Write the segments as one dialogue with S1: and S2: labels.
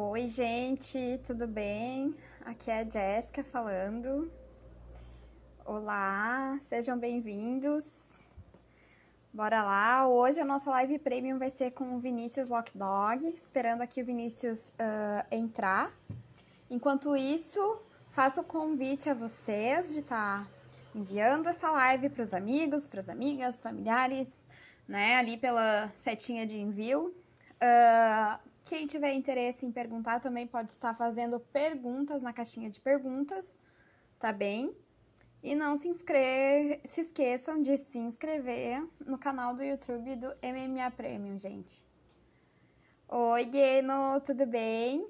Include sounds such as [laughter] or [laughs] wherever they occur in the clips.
S1: Oi, gente, tudo bem? Aqui é a Jéssica falando. Olá, sejam bem-vindos. Bora lá. Hoje a nossa live premium vai ser com o Vinícius Lockdog, esperando aqui o Vinícius uh, entrar. Enquanto isso, faço o convite a vocês de estar tá enviando essa live para os amigos, para as amigas, familiares, né? Ali pela setinha de envio. Uh, quem tiver interesse em perguntar também pode estar fazendo perguntas na caixinha de perguntas, tá bem? E não se, inscreve, se esqueçam de se inscrever no canal do YouTube do MMA Premium, gente. Oi, Gueno, tudo bem?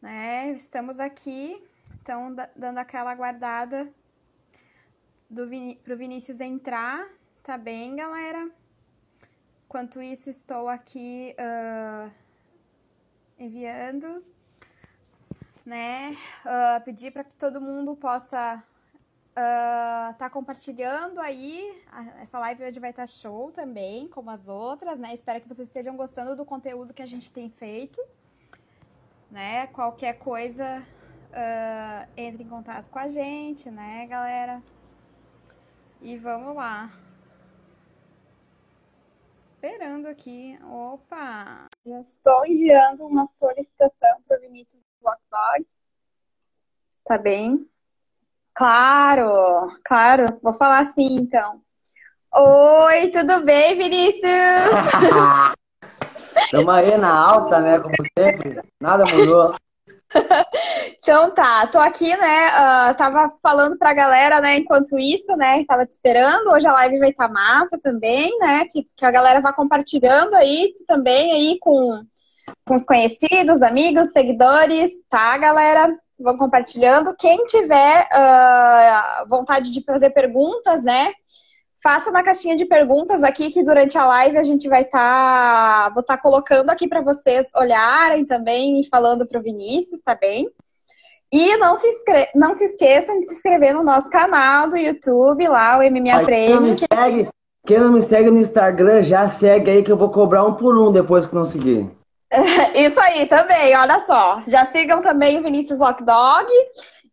S1: Né? Estamos aqui, então, dando aquela guardada do pro Vinícius entrar, tá bem, galera? Enquanto isso, estou aqui uh, enviando, né? Uh, pedir para que todo mundo possa estar uh, tá compartilhando aí. Essa live hoje vai estar tá show também, como as outras, né? Espero que vocês estejam gostando do conteúdo que a gente tem feito, né? Qualquer coisa, uh, entre em contato com a gente, né, galera? E vamos lá esperando aqui. Opa!
S2: Já estou enviando uma solicitação para o Vinícius Blockdog. Tá bem? Claro, claro. Vou falar assim então. Oi, tudo bem, Vinícius? [laughs]
S3: Estamos aí na alta, né? Como sempre. Nada mudou. [laughs]
S2: então tá, tô aqui, né? Uh, tava falando pra galera, né, enquanto isso, né? Tava te esperando. Hoje a live vai estar tá massa também, né? Que, que a galera vai compartilhando aí também aí com, com os conhecidos, amigos, seguidores, tá, galera? Vão compartilhando. Quem tiver uh, vontade de fazer perguntas, né? faça na caixinha de perguntas aqui que durante a live a gente vai estar tá, vou estar tá colocando aqui para vocês olharem também falando para o Vinícius, tá bem? E não se, inscre... não se esqueçam de se inscrever no nosso canal do YouTube, lá, o MMA
S3: Ai,
S2: Prêmio.
S3: Quem não, segue, quem não me segue no Instagram, já segue aí que eu vou cobrar um por um depois que não seguir. [laughs]
S2: Isso aí também, olha só. Já sigam também o Vinícius Lockdog.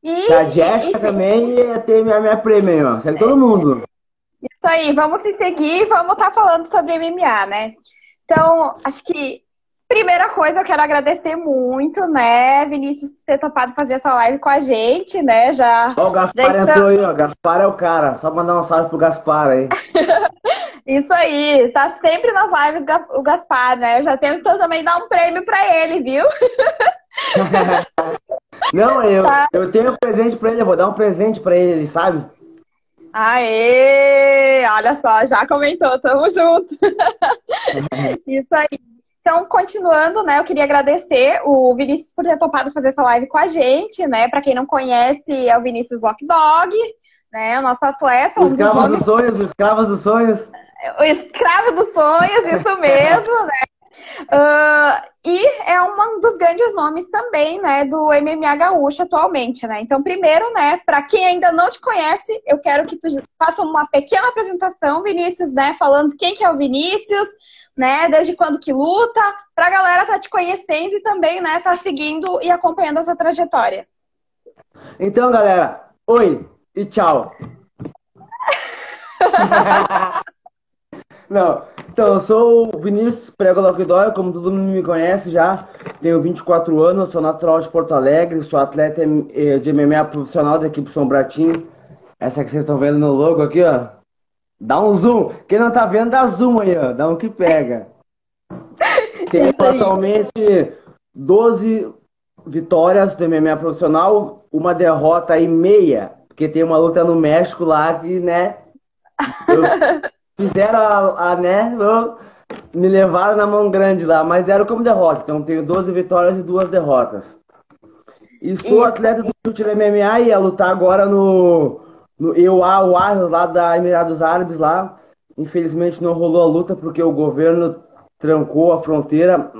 S3: E a Jéssica também e tem minha, minha prêmio, ó. Segue é. todo mundo.
S2: Isso aí, vamos se seguir, vamos estar tá falando sobre MMA, né? Então, acho que primeira coisa eu quero agradecer muito, né, Vinícius, por ter topado fazer essa live com a gente, né? Já.
S3: Ó, o Gaspar já entrou aí, ó. Gaspar é o cara. Só mandar um salve pro Gaspar aí. [laughs]
S2: Isso aí, tá sempre nas lives o Gaspar, né? Eu já tento também dar um prêmio pra ele, viu? [laughs]
S3: Não, eu, tá. eu tenho um presente pra ele, eu vou dar um presente pra ele, ele sabe?
S2: Aê! Olha só, já comentou, tamo junto. [laughs] Isso aí. Então, continuando, né, eu queria agradecer o Vinícius por ter topado fazer essa live com a gente, né? Para quem não conhece, é o Vinícius Lock Dog, né? O nosso atleta.
S3: O um escravo dos, dos sonhos, o escravo dos sonhos.
S2: O escravo dos sonhos, isso mesmo, né? Uh, [laughs] e é um dos grandes nomes também, né, do MMA gaúcho atualmente, né? Então, primeiro, né, para quem ainda não te conhece, eu quero que tu faça uma pequena apresentação, Vinícius, né, falando quem que é o Vinícius, né, desde quando que luta, para a galera tá te conhecendo e também, né, tá seguindo e acompanhando essa trajetória.
S3: Então, galera, oi e tchau. [laughs] Não, então eu sou o Vinícius Prego Loquidóia, como todo mundo me conhece já. Tenho 24 anos, sou natural de Porto Alegre, sou atleta eh, de MMA profissional da equipe São Bratinho. Essa que vocês estão vendo no logo aqui, ó. Dá um zoom. Quem não tá vendo, dá zoom aí, ó. Dá um que pega. [laughs] Tenho atualmente 12 vitórias do MMA profissional, uma derrota e meia, porque tem uma luta no México lá que, né? [laughs] Eu Fizeram a, a né? Me levaram na mão grande lá, mas deram como derrota. Então tenho 12 vitórias e duas derrotas. E sou Isso. atleta do chute MMA e ia lutar agora no, no EUA, o lá da Emirados Árabes lá. Infelizmente não rolou a luta porque o governo trancou a fronteira.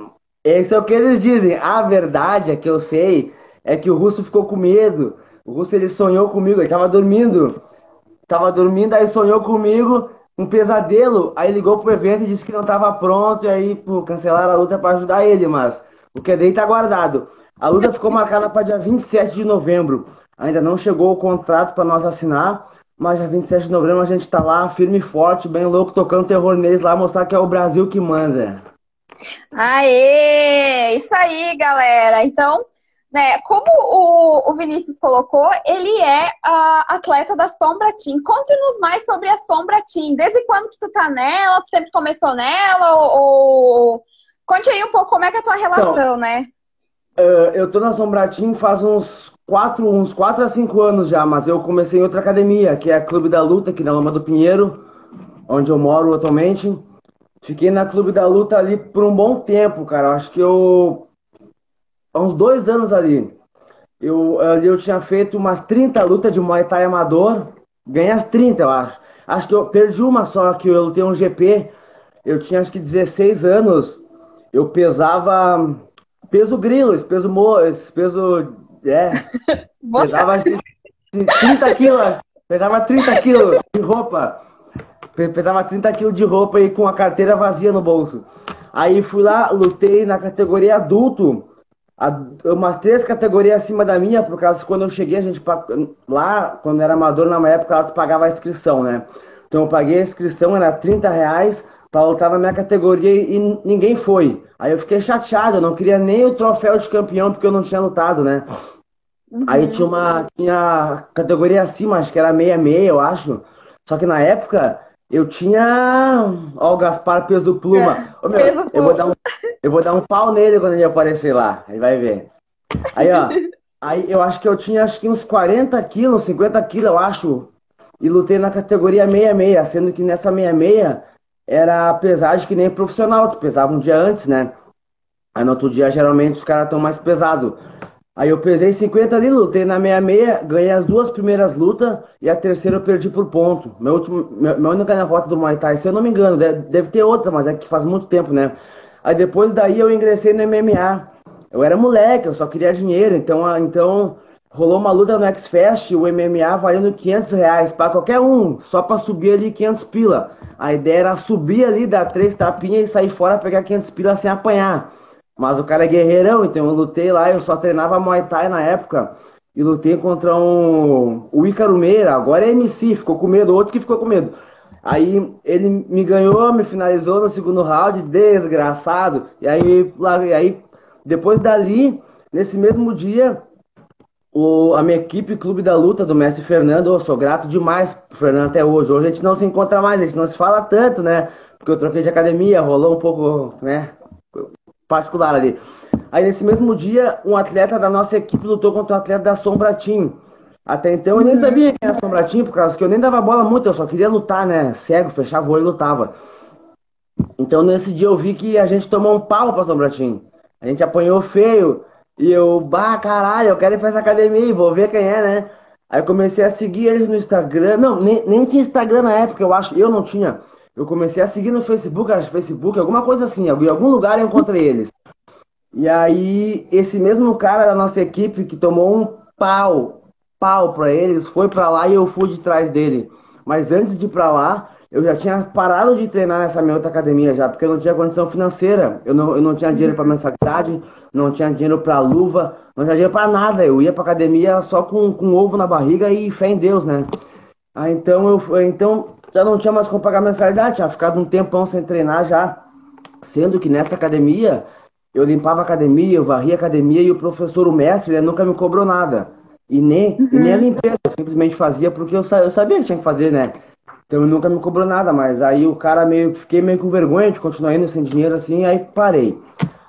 S3: Esse é o que eles dizem. A verdade é que eu sei é que o russo ficou com medo. O russo ele sonhou comigo, ele tava dormindo. Tava dormindo, aí sonhou comigo um pesadelo, aí ligou pro evento e disse que não estava pronto, e aí pô, cancelaram a luta para ajudar ele, mas O que é daí tá guardado. A luta ficou marcada para dia 27 de novembro. Ainda não chegou o contrato para nós assinar, mas dia 27 de novembro a gente tá lá, firme e forte, bem louco, tocando terror neles lá, mostrar que é o Brasil que manda.
S2: Aê! Isso aí, galera. Então, né, como o, o Vinícius colocou, ele é uh, atleta da Sombra Team. Conte-nos mais sobre a Sombra Team. Desde quando que tu tá nela? Tu sempre começou nela? Ou, ou... Conte aí um pouco como é que é a tua relação, então, né?
S3: Uh, eu tô na Sombra Team faz uns quatro, uns quatro a cinco anos já, mas eu comecei em outra academia, que é a Clube da Luta, aqui na Lama do Pinheiro, onde eu moro atualmente. Fiquei na Clube da Luta ali por um bom tempo, cara. Acho que eu há uns dois anos ali. Eu, ali eu tinha feito umas 30 lutas de Muay Thai amador. Ganhei as 30, eu acho. Acho que eu perdi uma só, que eu lutei um GP. Eu tinha acho que 16 anos. Eu pesava peso grilo, esse peso mo, esse peso. É. [laughs] pesava 30 quilos. Pesava 30 quilos de roupa. Pesava 30 quilos de roupa e com a carteira vazia no bolso. Aí fui lá, lutei na categoria adulto umas três categorias acima da minha, por causa que quando eu cheguei, a gente lá, quando era amador, na época, ela pagava a inscrição, né? Então eu paguei a inscrição, era 30 reais para lutar na minha categoria e ninguém foi. Aí eu fiquei chateado, eu não queria nem o troféu de campeão porque eu não tinha lutado, né? Uhum. Aí tinha uma tinha categoria acima, acho que era meia meia, eu acho. Só que na época eu tinha. Ó, o Gaspar peso pluma. Ô, meu, peso eu, vou dar um, [laughs] eu vou dar um pau nele quando ele aparecer lá. Aí vai ver. Aí, ó. [laughs] aí eu acho que eu tinha acho que uns 40 quilos, 50 quilos, eu acho. E lutei na categoria 66, sendo que nessa 66 era pesagem que nem profissional, tu pesava um dia antes, né? Aí no outro dia, geralmente, os caras estão mais pesados. Aí eu pesei 50 ali, lutei na 66, ganhei as duas primeiras lutas e a terceira eu perdi por ponto. Meu último, meu, minha única derrota do Muay Thai, se eu não me engano, deve, deve, ter outra, mas é que faz muito tempo, né? Aí depois daí eu ingressei no MMA. Eu era moleque, eu só queria dinheiro, então, então rolou uma luta no X-Fest, o MMA valendo 500 reais para qualquer um, só para subir ali 500 pila. A ideia era subir ali, dar três tapinhas e sair fora pegar 500 pila sem apanhar. Mas o cara é guerreirão, então eu lutei lá, eu só treinava Muay Thai na época. E lutei contra um, o Ícaro Meira, agora é MC, ficou com medo, outro que ficou com medo. Aí ele me ganhou, me finalizou no segundo round, desgraçado. E aí, e aí depois dali, nesse mesmo dia, o, a minha equipe Clube da Luta do Mestre Fernando, eu sou grato demais pro Fernando até hoje. Hoje a gente não se encontra mais, a gente não se fala tanto, né? Porque eu troquei de academia, rolou um pouco, né? Particular ali. Aí nesse mesmo dia, um atleta da nossa equipe lutou contra um atleta da Sombratim. Até então eu nem uhum. sabia quem era Sombratim, por causa que eu nem dava bola muito, eu só queria lutar, né? Cego, fechava o olho e lutava. Então nesse dia eu vi que a gente tomou um pau pra Sombratim. A gente apanhou feio. E eu, bah, caralho, eu quero ir pra essa academia, vou ver quem é, né? Aí eu comecei a seguir eles no Instagram. Não, nem, nem tinha Instagram na época, eu acho. Eu não tinha. Eu comecei a seguir no Facebook, acho Facebook, alguma coisa assim. Em algum lugar eu encontrei eles. E aí, esse mesmo cara da nossa equipe que tomou um pau, pau pra eles, foi pra lá e eu fui de trás dele. Mas antes de ir pra lá, eu já tinha parado de treinar nessa minha outra academia já, porque eu não tinha condição financeira. Eu não, eu não tinha dinheiro para mensalidade, não tinha dinheiro para luva, não tinha dinheiro para nada. Eu ia pra academia só com, com ovo na barriga e fé em Deus, né? Ah, então eu então já não tinha mais como pagar mensalidade, tinha ficado um tempão sem treinar já. Sendo que nessa academia, eu limpava a academia, eu varria a academia e o professor, o mestre, ele nunca me cobrou nada. E nem, uhum. e nem a limpeza, eu simplesmente fazia porque eu, eu sabia que tinha que fazer, né? Então ele nunca me cobrou nada, mas aí o cara meio, fiquei meio com vergonha de continuar indo sem dinheiro assim, aí parei.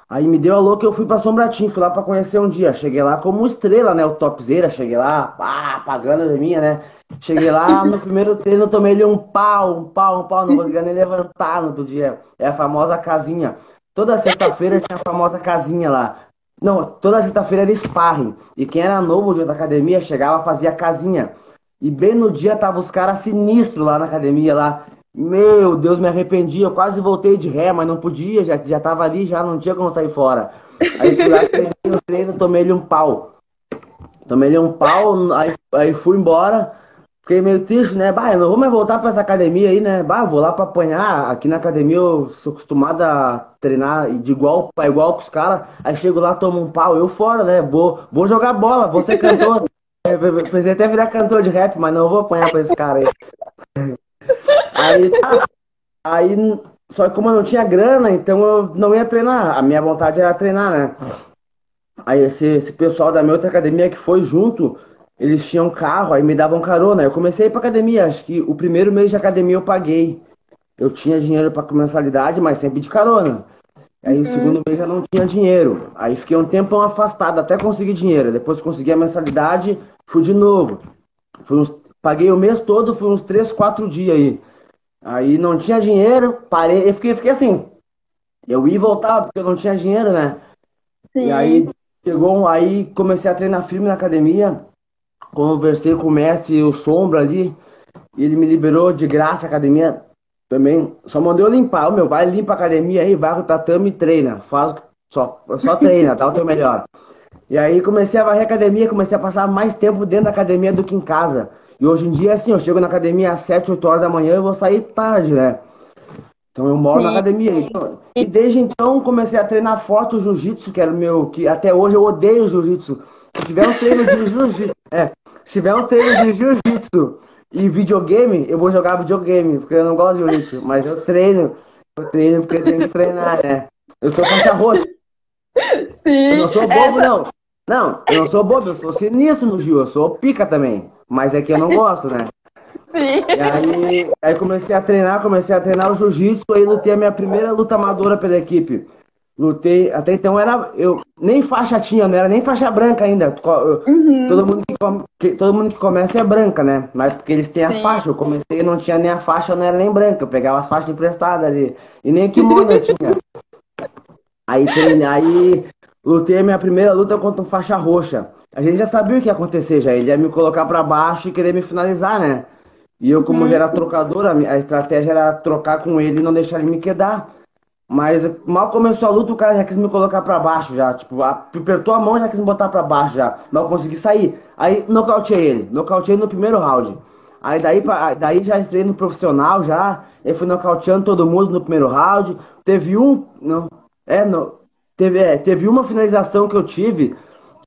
S3: Aí me deu a louca eu fui pra Sombratim, fui lá pra conhecer um dia. Cheguei lá como estrela, né? O topzera, cheguei lá, pá, pagando a minha, né? Cheguei lá, no primeiro treino tomei ele um pau, um pau, um pau, não conseguia nem levantar no outro dia. É a famosa casinha. Toda sexta-feira tinha a famosa casinha lá. Não, toda sexta-feira era sparring. E quem era novo de outra academia chegava fazia casinha. E bem no dia tava os caras sinistros lá na academia lá. Meu Deus, me arrependi. Eu quase voltei de ré, mas não podia, já, já tava ali, já não tinha como sair fora. Aí fui lá, no treino, tomei um pau. Tomei um pau, aí, aí fui embora. Fiquei meio triste, né? Bah, eu não vou mais voltar pra essa academia aí, né? Bah, eu vou lá pra apanhar. Aqui na academia eu sou acostumado a treinar de igual para igual com os caras. Aí chego lá, tomo um pau, eu fora, né? Vou, vou jogar bola, vou ser cantor. [laughs] Pensei até virar cantor de rap, mas não vou apanhar pra esse cara aí. Aí, tá. aí, só que como eu não tinha grana, então eu não ia treinar. A minha vontade era treinar, né? Aí esse, esse pessoal da minha outra academia que foi junto, eles tinham carro, aí me davam carona. Eu comecei a ir pra academia, acho que o primeiro mês de academia eu paguei. Eu tinha dinheiro pra mensalidade, mas sempre de carona. Aí uhum. o segundo mês já não tinha dinheiro. Aí fiquei um tempão afastado até conseguir dinheiro. Depois consegui a mensalidade, fui de novo. Fui uns, paguei o mês todo, fui uns 3, 4 dias aí. Aí não tinha dinheiro, parei, eu fiquei, fiquei assim. Eu ia e voltava porque eu não tinha dinheiro, né? Sim. E aí chegou, aí comecei a treinar firme na academia. Conversei com o mestre, o Sombra ali. E ele me liberou de graça a academia também. Só mandou eu limpar. O meu vai, limpa a academia aí, vai pro tatame e treina. Faz, só, só treina, dá o teu melhor. E aí comecei a varrer a academia, comecei a passar mais tempo dentro da academia do que em casa. E hoje em dia, assim, eu chego na academia às 7, 8 horas da manhã e vou sair tarde, né? Então eu moro Sim. na academia. Então, e desde então comecei a treinar forte o jiu-jitsu, que era o meu. que até hoje eu odeio o jiu-jitsu. Se tiver um treino de jiu-jitsu. É, se tiver um treino de jiu-jitsu e videogame, eu vou jogar videogame, porque eu não gosto de jiu-jitsu. Mas eu treino. Eu treino porque eu tenho que treinar, né? Eu sou faixa roxa. Sim. Eu não sou bobo, essa... não. Não, eu não sou bobo, eu sou sinistro no Gil, eu sou pica também. Mas é que eu não gosto, né? Sim. E aí, aí comecei a treinar, comecei a treinar o jiu-jitsu, aí lutei a minha primeira luta amadora pela equipe. Lutei, até então era. Eu nem faixa tinha, não era nem faixa branca ainda. Uhum. Todo, mundo que, come, que, todo mundo que começa é branca, né? Mas porque eles têm a Sim. faixa. Eu comecei e não tinha nem a faixa, não era nem branca. Eu pegava as faixas emprestadas ali. E nem kimono eu tinha. Aí treinei, aí lutei a minha primeira luta contra um faixa roxa. A gente já sabia o que ia acontecer já. Ele ia me colocar para baixo e querer me finalizar, né? E eu, como uhum. era trocador, a estratégia era trocar com ele e não deixar ele me quedar. Mas mal começou a luta, o cara já quis me colocar para baixo já. Tipo, apertou a mão já quis me botar para baixo já. Mas eu consegui sair. Aí nocauteei ele. Nocauteei no primeiro round. Aí daí, daí já entrei no profissional já. Eu fui nocauteando todo mundo no primeiro round. Teve um. Não, é, não. Teve, é, teve uma finalização que eu tive.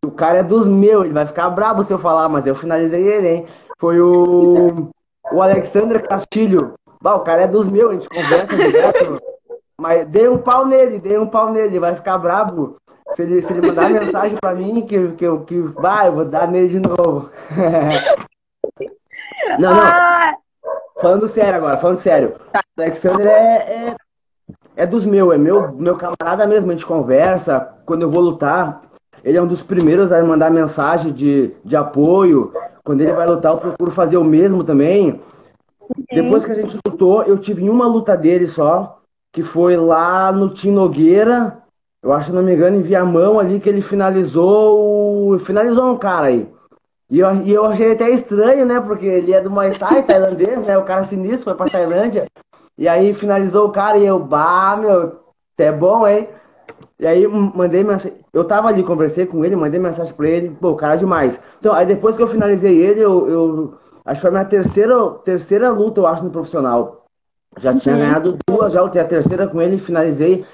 S3: O cara é dos meus, ele vai ficar brabo se eu falar, mas eu finalizei ele, hein? Foi o. O Alexandre Castilho. Bah, o cara é dos meus, a gente conversa direto. Mas dei um pau nele, dei um pau nele, vai ficar brabo. Se ele, se ele mandar [laughs] mensagem pra mim, que, que, que vai, eu vou dar nele de novo. [laughs] não, não. Ah. Falando sério agora, falando sério. O Alexander é, é, é dos meus, é meu, meu camarada mesmo, a gente conversa. Quando eu vou lutar, ele é um dos primeiros a mandar mensagem de, de apoio. Quando ele vai lutar, eu procuro fazer o mesmo também. Depois que a gente lutou, eu tive uma luta dele só que foi lá no Tim Nogueira, eu acho, se não me engano, em Viamão ali, que ele finalizou finalizou um cara aí. E eu, e eu achei até estranho, né? Porque ele é do Muay Thai tailandês, né? O cara sinistro foi pra Tailândia. E aí finalizou o cara e eu, bah, meu, é bom, hein? E aí mandei mensagem. Eu tava ali, conversei com ele, mandei mensagem pra ele, pô, o cara é demais. Então, aí depois que eu finalizei ele, eu, eu acho que foi a minha terceira, terceira luta, eu acho, no profissional. Já uhum. tinha ganhado duas, já lutei a terceira com ele, finalizei.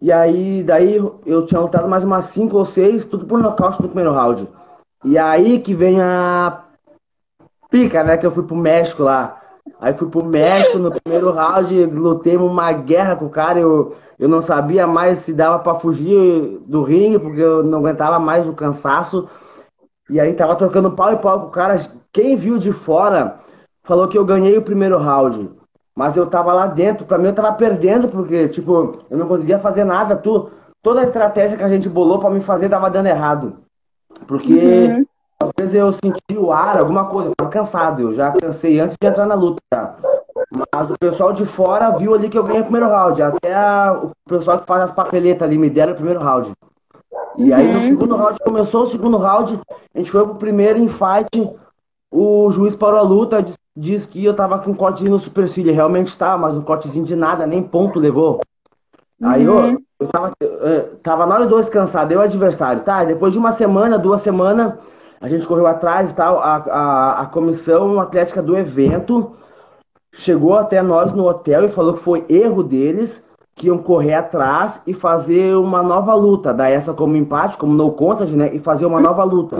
S3: E aí, daí eu tinha lutado mais umas cinco ou seis, tudo por nocaute no primeiro round. E aí que vem a pica, né? Que eu fui pro México lá. Aí fui pro México no primeiro round, lutei uma guerra com o cara. Eu, eu não sabia mais se dava para fugir do ringue, porque eu não aguentava mais o cansaço. E aí tava trocando pau e pau com o cara. Quem viu de fora falou que eu ganhei o primeiro round. Mas eu tava lá dentro, pra mim eu tava perdendo, porque, tipo, eu não conseguia fazer nada. Tu, toda a estratégia que a gente bolou pra me fazer tava dando errado. Porque uhum. talvez eu senti o ar, alguma coisa, eu tava cansado, eu já cansei antes de entrar na luta. Tá? Mas o pessoal de fora viu ali que eu ganhei o primeiro round. Até a, o pessoal que faz as papeletas ali me deram o primeiro round. E aí no uhum. segundo round, começou o segundo round, a gente foi pro primeiro em fight, o juiz parou a luta, disse diz que eu tava com um cortezinho no supercílio. Realmente tava, mas um cortezinho de nada, nem ponto levou. Uhum. Aí eu, eu tava, eu, tava nós dois cansados, eu adversário, tá? Depois de uma semana, duas semanas, A gente correu atrás e tal. A, a, a comissão atlética do evento chegou até nós no hotel e falou que foi erro deles, que iam correr atrás e fazer uma nova luta. Dar essa como empate, como no contest, né? E fazer uma nova luta.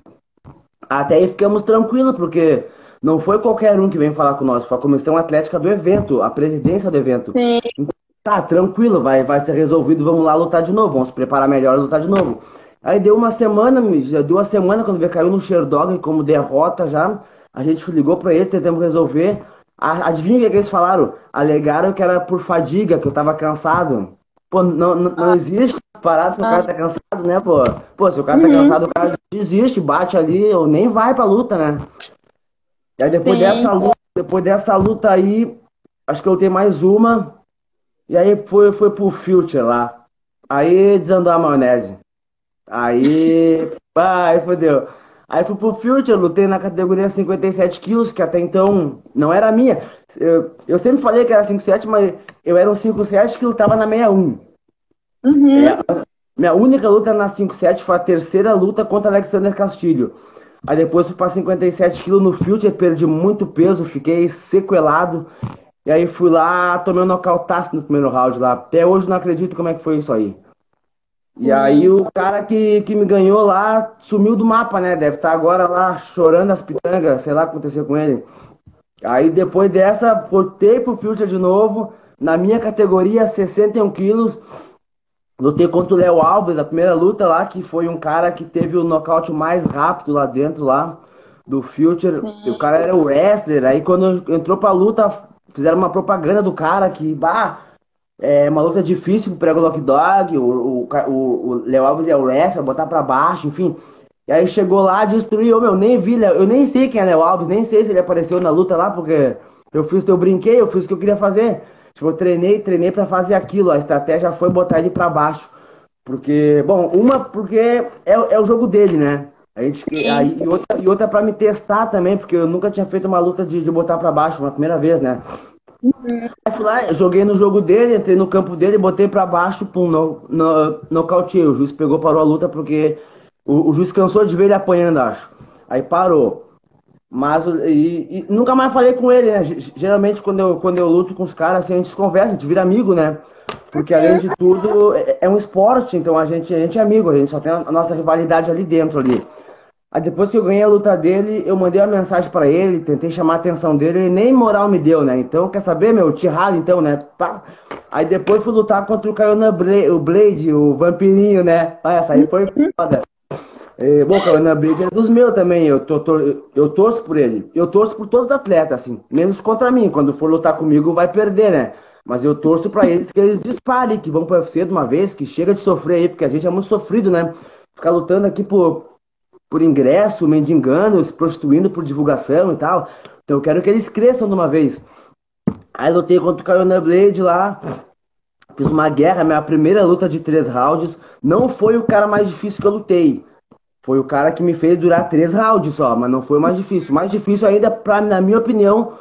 S3: Até aí ficamos tranquilos, porque não foi qualquer um que vem falar com nós, foi a comissão atlética do evento, a presidência do evento. Sim. Então, tá, tranquilo, vai, vai ser resolvido, vamos lá lutar de novo, vamos se preparar melhor e lutar de novo. Aí deu uma semana, já deu uma semana quando veio caiu no Sherdog como derrota já. A gente ligou para ele, tentamos resolver. Adivinha o que, é que eles falaram? Alegaram que era por fadiga, que eu tava cansado. Pô, não, não, não ah. existe parado porque o cara tá cansado, né, pô? Pô, se o cara tá uhum. cansado, o cara desiste, bate ali, ou nem vai pra luta, né? E aí depois Sim. dessa luta, depois dessa luta aí, acho que eu tenho mais uma. E aí foi, foi pro Future lá. Aí desandou a maionese. Aí. [laughs] Ai, fodeu. Aí fui pro Future, lutei na categoria 57 quilos, que até então não era minha. Eu, eu sempre falei que era 57, mas eu era um 57 que lutava na 61. Uhum. É, minha única luta na 57 foi a terceira luta contra Alexander Castilho. Aí depois fui pra 57 quilos no Future, perdi muito peso, fiquei sequelado. E aí fui lá, tomei um nocautaço no primeiro round lá. Até hoje não acredito como é que foi isso aí. E aí o cara que, que me ganhou lá sumiu do mapa, né? Deve estar tá agora lá chorando as pitangas, sei lá o que aconteceu com ele. Aí depois dessa, voltei pro Future de novo, na minha categoria, 61 quilos. Lutei contra o Léo Alves, a primeira luta lá, que foi um cara que teve o nocaute mais rápido lá dentro, lá, do Future. O cara era o wrestler, aí quando entrou pra luta, fizeram uma propaganda do cara que, bah, é uma luta difícil pro Lock Dog, o, o, o, o Léo Alves é o wrestler, botar pra baixo, enfim. E aí chegou lá, destruiu, meu, nem vi, eu nem sei quem é Léo Alves, nem sei se ele apareceu na luta lá, porque eu fiz, eu brinquei, eu fiz o que eu queria fazer. Tipo, eu treinei, treinei para fazer aquilo, a estratégia foi botar ele para baixo. Porque, bom, uma porque é, é o jogo dele, né? A gente, aí, e outra, e outra para me testar também, porque eu nunca tinha feito uma luta de, de botar para baixo, uma primeira vez, né? Uhum. Fui lá, joguei no jogo dele, entrei no campo dele, botei pra baixo, pum, no, no, nocauteei. O juiz pegou, parou a luta porque o, o juiz cansou de ver ele apanhando, acho. Aí parou. Mas e, e, nunca mais falei com ele, né? Geralmente quando eu, quando eu luto com os caras, assim, a gente se conversa, a gente vira amigo, né? Porque além de tudo, é, é um esporte, então a gente, a gente é amigo, a gente só tem a nossa rivalidade ali dentro ali. Aí depois que eu ganhei a luta dele, eu mandei uma mensagem para ele, tentei chamar a atenção dele, ele nem moral me deu, né? Então, quer saber, meu? Te ralo então, né? Aí depois fui lutar contra o Caiona Blade, o Blade, o vampirinho, né? Ah, essa aí foi foda. É, bom, o Caiona Blade é dos meus também, eu, tô, tô, eu torço por ele. Eu torço por todos os atletas, assim. Menos contra mim, quando for lutar comigo vai perder, né? Mas eu torço para eles que eles disparem, que vão para UFC de uma vez, que chega de sofrer aí, porque a gente é muito sofrido, né? Ficar lutando aqui por por ingresso, mendigando, se prostituindo por divulgação e tal. Então eu quero que eles cresçam de uma vez. Aí lutei contra o Carolina Blade lá. Fiz uma guerra, minha primeira luta de três rounds. Não foi o cara mais difícil que eu lutei. Foi o cara que me fez durar três rounds só, mas não foi o mais difícil. O mais difícil ainda, pra, na minha opinião,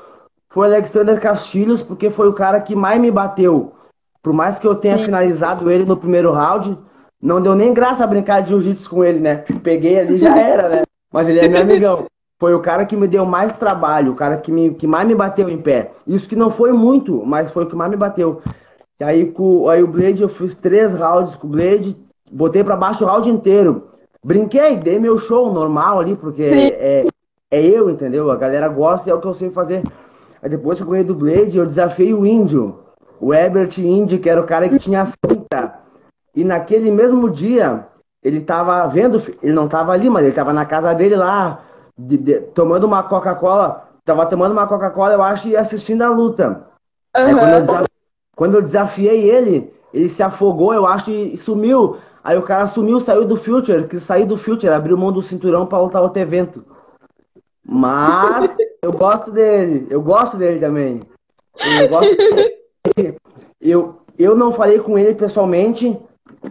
S3: foi o Alexander Castilhos, porque foi o cara que mais me bateu. Por mais que eu tenha Sim. finalizado ele no primeiro round, não deu nem graça a brincar de jiu-jitsu com ele, né? Peguei ali já era, né? [laughs] Mas ele é meu amigão. Foi o cara que me deu mais trabalho, o cara que, me, que mais me bateu em pé. Isso que não foi muito, mas foi o que mais me bateu. E aí, com, aí o Blade, eu fiz três rounds com o Blade, botei para baixo o round inteiro. Brinquei, dei meu show normal ali, porque é, é eu, entendeu? A galera gosta e é o que eu sei fazer. Aí depois que eu ganhei do Blade, eu desafiei o Índio. O Ebert Indy, que era o cara que tinha cinta. E naquele mesmo dia, ele estava vendo, ele não estava ali, mas ele estava na casa dele lá, de, de, tomando uma Coca-Cola. Tava tomando uma Coca-Cola, eu acho, e assistindo a luta. Uhum. Aí, quando, eu quando eu desafiei ele, ele se afogou, eu acho, e sumiu. Aí o cara sumiu, saiu do Future, que saiu do Future, abriu mão do cinturão para lutar outro evento. Mas [laughs] eu gosto dele, eu gosto dele também. Eu, gosto [laughs] dele. eu, eu não falei com ele pessoalmente,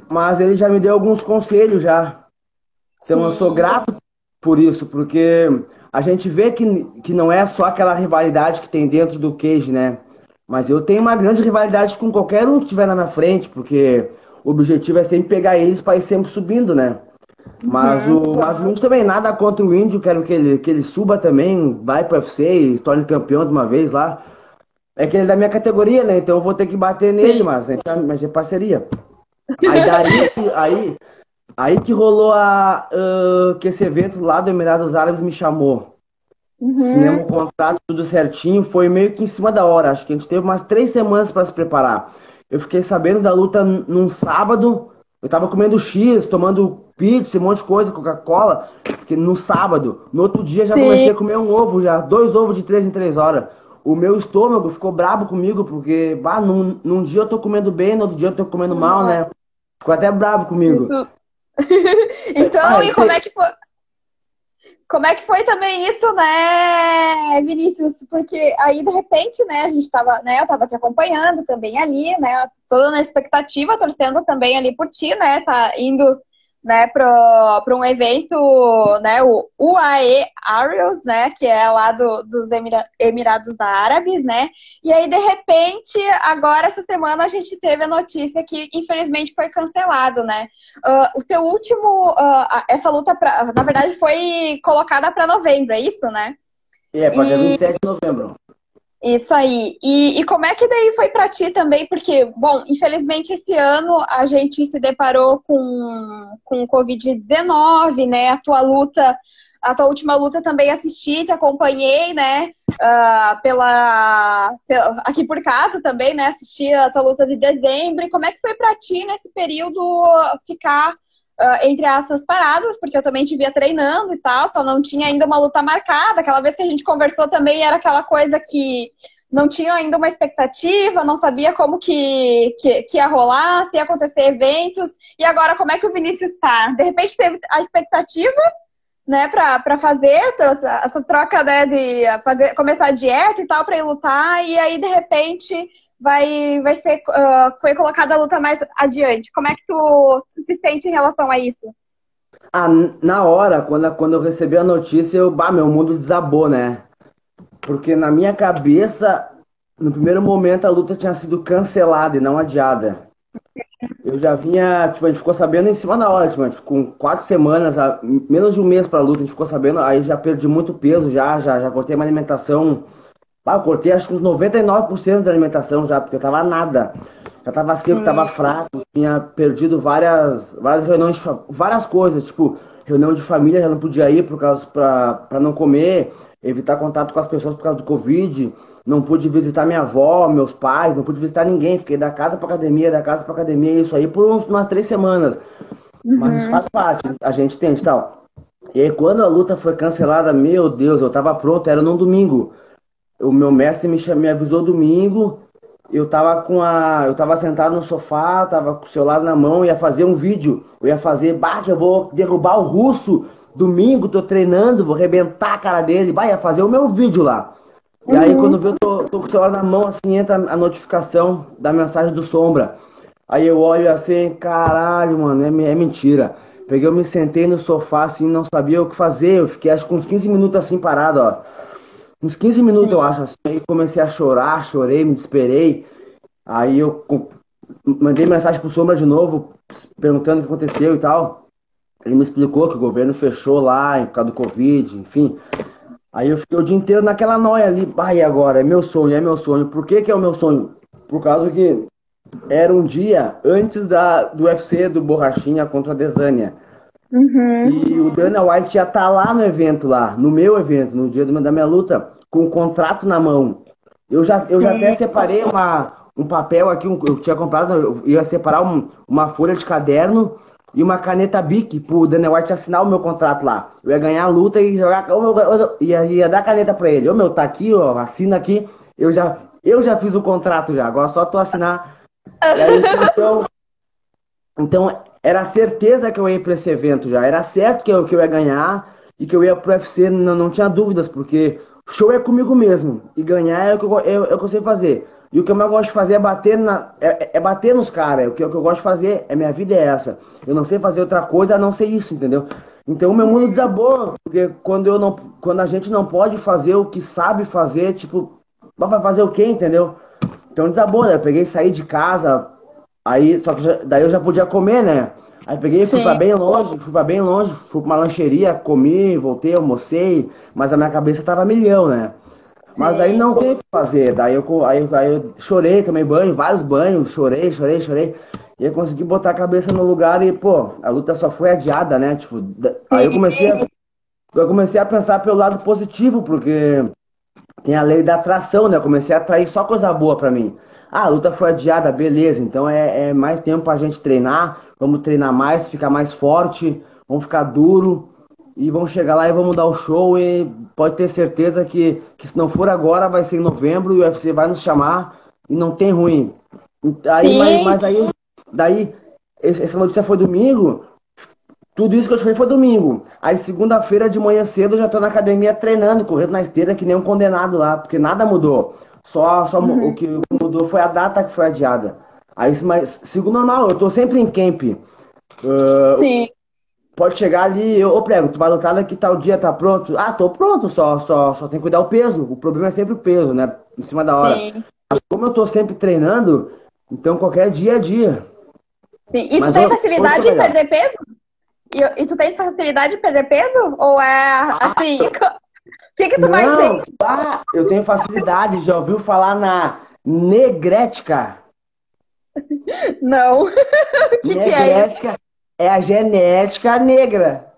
S3: mas ele já me deu alguns conselhos já. Então Sim. eu sou grato por isso, porque a gente vê que, que não é só aquela rivalidade que tem dentro do cage, né? Mas eu tenho uma grande rivalidade com qualquer um que estiver na minha frente, porque o objetivo é sempre pegar eles para ir sempre subindo, né? Mas, uhum. o, mas o índio também, nada contra o índio, quero que ele, que ele suba também, vai pro UFC e torne campeão de uma vez lá. É que ele é da minha categoria, né? Então eu vou ter que bater nele, mas, mas é parceria. Aí daí, [laughs] aí, aí que rolou a, uh, que esse evento lá do Emirados Árabes me chamou. Uhum. Cinema, um contrato, tudo certinho. Foi meio que em cima da hora. Acho que a gente teve umas três semanas para se preparar. Eu fiquei sabendo da luta num sábado. Eu tava comendo X, tomando pizza, um monte de coisa, Coca-Cola, no sábado. No outro dia já Sim. comecei a comer um ovo, já, dois ovos de três em três horas. O meu estômago ficou brabo comigo, porque, bah, num, num dia eu tô comendo bem, no outro dia eu tô comendo mal, né? Ficou até brabo comigo. [laughs]
S2: então, e como é que foi? Como é que foi também isso, né, Vinícius? Porque aí, de repente, né, a gente tava, né, eu tava te acompanhando também ali, né, toda na expectativa, torcendo também ali por ti, né, tá indo né, para um evento, né, o UAE Arios, né, que é lá do, dos Emira Emirados Árabes, né, e aí, de repente, agora, essa semana, a gente teve a notícia que, infelizmente, foi cancelado, né. Uh, o teu último, uh, essa luta, pra, na verdade, foi colocada para novembro, é isso, né?
S3: É, para e... 27 de novembro.
S2: Isso aí. E, e, como é que daí foi para ti também? Porque, bom, infelizmente esse ano a gente se deparou com, com o Covid-19, né? A tua luta, a tua última luta também assisti, te acompanhei, né? Uh, pela, pela, aqui por casa também, né? Assisti a tua luta de dezembro. E como é que foi para ti nesse período ficar Uh, entre essas paradas, porque eu também te via treinando e tal, só não tinha ainda uma luta marcada. Aquela vez que a gente conversou também era aquela coisa que não tinha ainda uma expectativa, não sabia como que, que, que ia rolar, se ia acontecer eventos. E agora, como é que o Vinícius está? De repente teve a expectativa, né, para fazer essa troca, né, de fazer, começar a dieta e tal, para ir lutar, e aí, de repente vai, vai ser uh, foi colocada a luta mais adiante. Como é que tu, tu, se sente em relação a isso?
S3: Ah, na hora, quando, quando eu recebi a notícia, eu, bah, meu mundo desabou, né? Porque na minha cabeça, no primeiro momento, a luta tinha sido cancelada e não adiada. Eu já vinha, tipo, a gente ficou sabendo em cima da hora, tipo, com quatro semanas, menos de um mês pra luta, a gente ficou sabendo, aí já perdi muito peso, já, já, já cortei uma alimentação ah, eu cortei acho que uns 99% da alimentação já, porque eu tava nada. Já tava seco, Sim. tava fraco, tinha perdido várias, várias reuniões, várias coisas, tipo, reunião de família já não podia ir por causa pra, pra não comer, evitar contato com as pessoas por causa do Covid, não pude visitar minha avó, meus pais, não pude visitar ninguém, fiquei da casa pra academia, da casa pra academia, isso aí por umas três semanas. Uhum. Mas isso faz parte, a gente tem e tal. E aí quando a luta foi cancelada, meu Deus, eu tava pronto, era num domingo o meu mestre me, me avisou domingo, eu tava com a. Eu tava sentado no sofá, tava com o celular na mão, ia fazer um vídeo. Eu ia fazer, bah, que eu vou derrubar o russo. Domingo, tô treinando, vou arrebentar a cara dele, bah, ia fazer o meu vídeo lá. E aí uhum. quando eu tô, tô com o celular na mão, assim, entra a notificação da mensagem do Sombra. Aí eu olho assim, caralho, mano, é, é mentira. Peguei, eu me sentei no sofá, assim, não sabia o que fazer. Eu fiquei acho que uns 15 minutos assim parado, ó uns 15 minutos, eu acho, assim, aí comecei a chorar, chorei, me desesperei. Aí eu mandei mensagem pro Sombra de novo, perguntando o que aconteceu e tal. Ele me explicou que o governo fechou lá por causa do Covid, enfim. Aí eu fiquei o dia inteiro naquela noia ali, ah, e agora? É meu sonho, é meu sonho. Por que que é o meu sonho? Por causa que era um dia antes da, do UFC do Borrachinha contra a Desânia. Uhum. E o Dana White já tá lá no evento lá, no meu evento, no dia da minha luta com o contrato na mão. Eu já, eu já até separei uma, um papel aqui, um, eu tinha comprado, eu ia separar um, uma folha de caderno e uma caneta Bic pro Daniel White assinar o meu contrato lá. Eu ia ganhar a luta e jogar. Ia, ia dar caneta pra ele. Ô meu, tá aqui, ó, assina aqui. Eu já, eu já fiz o contrato já, agora só tu assinar. [laughs] Aí, então, então, era certeza que eu ia pra esse evento já. Era certo que eu, que eu ia ganhar e que eu ia pro UFC, não, não tinha dúvidas, porque Show é comigo mesmo. E ganhar é o que eu, é, é o que eu sei fazer. E o que eu mais gosto de fazer é bater, na, é, é bater nos caras. O que, o que eu gosto de fazer, é minha vida é essa. Eu não sei fazer outra coisa a não ser isso, entendeu? Então o meu mundo desabou. Porque quando, eu não, quando a gente não pode fazer o que sabe fazer, tipo, vai fazer o quê, entendeu? Então desabou, né? Eu peguei saí de casa, aí, só que já, daí eu já podia comer, né? Aí peguei, fui
S2: Sim.
S3: pra bem longe, fui pra bem longe, fui pra uma lancheria, comi, voltei, almocei, mas a minha cabeça tava milhão, né? Mas
S2: Sim.
S3: aí não tem o que fazer. Daí eu, aí, aí eu chorei, tomei banho, vários banhos, chorei, chorei, chorei. E eu consegui botar a cabeça no lugar e, pô, a luta só foi adiada, né? Tipo, da- aí eu comecei a, eu comecei a pensar pelo lado positivo, porque tem a lei da atração, né? Eu comecei a atrair só coisa boa pra mim. Ah, a luta foi adiada, beleza. Então é, é mais tempo pra gente treinar. Vamos treinar mais, ficar mais forte, vamos ficar duro e vamos chegar lá e vamos dar o show. E pode ter certeza que, que se não for agora, vai ser em novembro e o UFC vai nos chamar e não tem ruim. Aí,
S2: Sim.
S3: mas, mas aí, daí, essa notícia foi domingo. Tudo isso que eu te falei foi domingo. Aí segunda-feira de manhã cedo eu já tô na academia treinando, correndo na esteira que nem um condenado lá, porque nada mudou. Só, só mu- o que mudou foi a data que foi adiada. Aí, mas sigo normal, eu tô sempre em camp. Ah,
S2: Sim.
S3: pode chegar ali, eu, ô prego, tu vai lutar daqui tal dia, tá pronto? Ah, tô pronto, só, só, só tem que cuidar o peso. O problema é sempre o peso, né? Em cima da hora.
S2: Sim.
S3: Como eu tô sempre treinando, então qualquer dia é dia.
S2: Sim. E tu
S3: Mas
S2: tem
S3: eu-
S2: facilidade em perder peso? E, e tu tem facilidade em perder peso? Ou é assim? [laughs] O que, que tu mais
S3: Não,
S2: sente?
S3: ah, eu tenho facilidade, já ouviu falar na negrética?
S2: Não. [laughs] O que, que é isso?
S3: é a genética negra.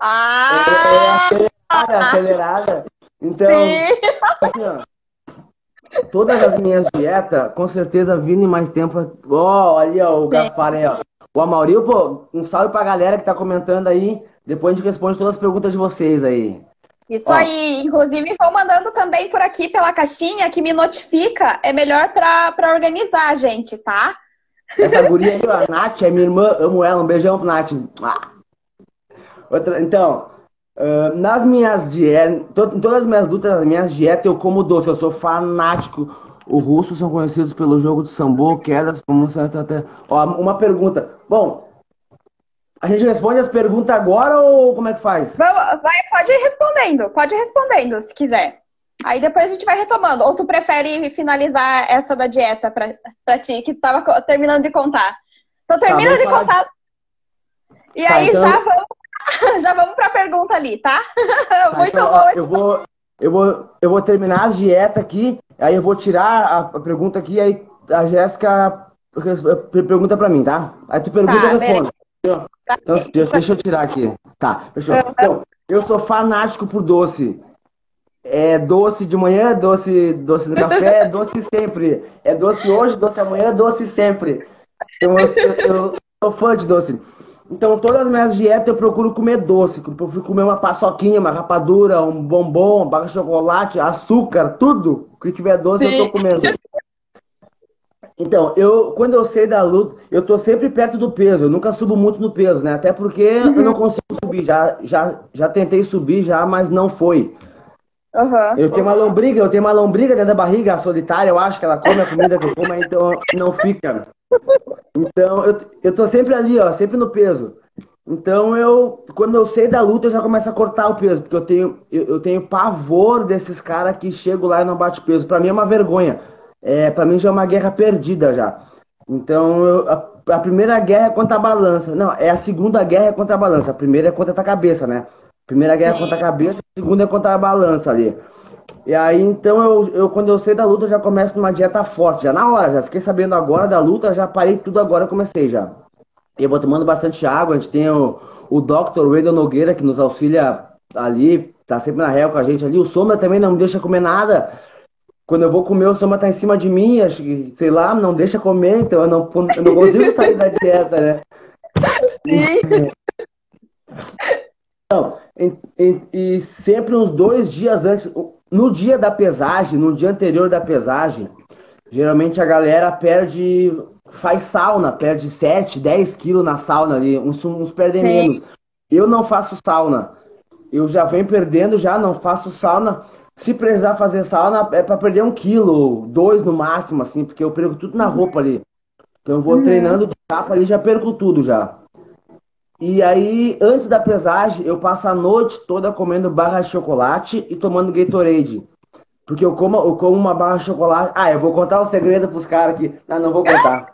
S2: Ah!
S3: É acelerada, acelerada. Então,
S2: Sim.
S3: assim, ó, todas as minhas dietas, com certeza, vindo em mais tempo. Ó, ali, ó, o Gaspar aí, ó. O Amaury, pô, um salve pra galera que tá comentando aí. Depois a gente responde todas as perguntas de vocês aí.
S2: Isso
S3: Ó.
S2: aí. Inclusive, vão mandando também por aqui pela caixinha que me notifica. É melhor pra, pra organizar, gente, tá?
S3: Essa guria aí, a Nath, é minha irmã, amo ela, um beijão pro Nath. Ah. Outra, então, ah, nas minhas dietas, em todas as minhas lutas, nas minhas dietas, eu como doce, eu sou fanático. Os russos são conhecidos pelo jogo de sambo, quedas, como você até. Ó, uma pergunta. Bom, a gente responde as perguntas agora ou como é que faz?
S2: Vamos, vai, pode ir respondendo. Pode ir respondendo, se quiser. Aí depois a gente vai retomando. Ou tu prefere finalizar essa da dieta pra, pra ti, que tu tava terminando de contar? Tô terminando
S3: vamos
S2: de contar. E
S3: Tá,
S2: aí
S3: então-
S2: já vamos, [laughs] já vamos pra pergunta ali, tá?
S3: Tá, [laughs]
S2: Muito
S3: então, ó,
S2: boa.
S3: Eu vou, eu vou, eu vou terminar as dietas aqui, aí eu vou tirar a, pergunta aqui, aí a Jéssica pergunta pra mim, tá? Aí tu pergunta
S2: Tá,
S3: e eu respondo. Então, deixa, deixa eu tirar aqui. Tá, fechou. Então, eu sou fanático por doce. É doce de manhã, doce, doce no café, é doce sempre. É doce hoje, doce amanhã, doce sempre. Então, eu, eu- eu sou fã de doce. Então, todas as minhas dietas eu procuro comer doce. Eu procuro comer uma paçoquinha, uma rapadura, um bombom, uma barra de chocolate, açúcar, tudo que tiver doce eu tô comendo. Então, eu, quando eu sei da luta, eu tô sempre perto do peso. Eu nunca subo muito no peso, né? Até porque eu não consigo subir. Já, já, já tentei subir já, mas não foi.
S2: Aham.
S3: Eu tenho uma lombriga, eu tenho uma lombriga dentro da barriga, solitária, eu acho que ela come a comida que eu como, então não fica. Então, eu, eu tô sempre ali, ó, sempre no peso. Então, eu, quando eu sei da luta, eu já começo a cortar o peso, porque eu tenho, eu, eu tenho pavor desses caras que chegam lá e não bate peso. Pra mim é uma vergonha. É, pra mim já é uma guerra perdida já. Então, eu- a, a primeira guerra é contra a balança. Não, é a segunda guerra é contra a balança. A primeira é contra a cabeça, né? Primeira guerra é contra a cabeça, a segunda é contra a balança ali. E aí, então, eu, eu quando eu sei da luta, já começo numa dieta forte, já na hora, já fiquei sabendo agora da luta, já parei tudo agora, comecei já. Eu vou tomando bastante água, a gente tem o, o Dr. Wendel Nogueira, que nos auxilia ali, tá sempre na réu com a gente ali. O Sombra também não me deixa comer nada. Quando eu vou comer, o Sombra tá em cima de mim, acho que, sei lá, não deixa comer, então eu não, eu não consigo sair da dieta, né? Então, e, e- e sempre uns dois dias antes, no dia da pesagem, no dia anterior da pesagem, geralmente a galera perde, faz sauna, perde 7, 10 quilos na sauna ali, uns, uns perdem
S2: Sim.
S3: menos. Eu não faço sauna. Eu já venho perdendo, já não faço sauna. Se precisar fazer sauna, é para perder um quilo, dois no máximo, assim, porque eu perco tudo na roupa ali. Então eu vou treinando de capa ali, já perco tudo já. E aí, antes da pesagem, eu passo a noite toda comendo barra de chocolate e tomando Gatorade. Porque eu como, eu como uma barra de chocolate. Ah, eu vou contar o segredo pros caras aqui. Não, não vou contar.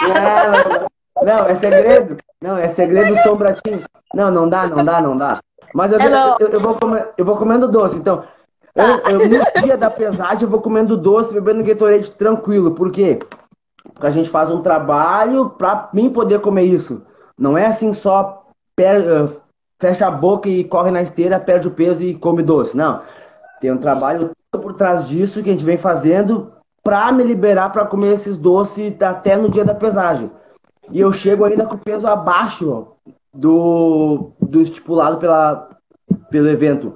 S3: Não, não, não, é segredo. Não, é segredo sombratinho. Não, não dá, não dá, não dá. Mas eu,
S2: É, não.
S3: eu, eu vou, comer, eu vou comendo doce, então. Eu, eu, no dia da pesagem, eu vou comendo doce, bebendo Gatorade tranquilo. Por quê? Porque a gente faz um trabalho pra mim poder comer isso. Não é assim só eh, fecha a boca e corre na esteira, perde o peso e come doce. Não. Tem um trabalho por trás disso que a gente vem fazendo pra me liberar pra comer esses doces até no dia da pesagem. E eu chego ainda com o peso abaixo do, do estipulado pela, pelo evento.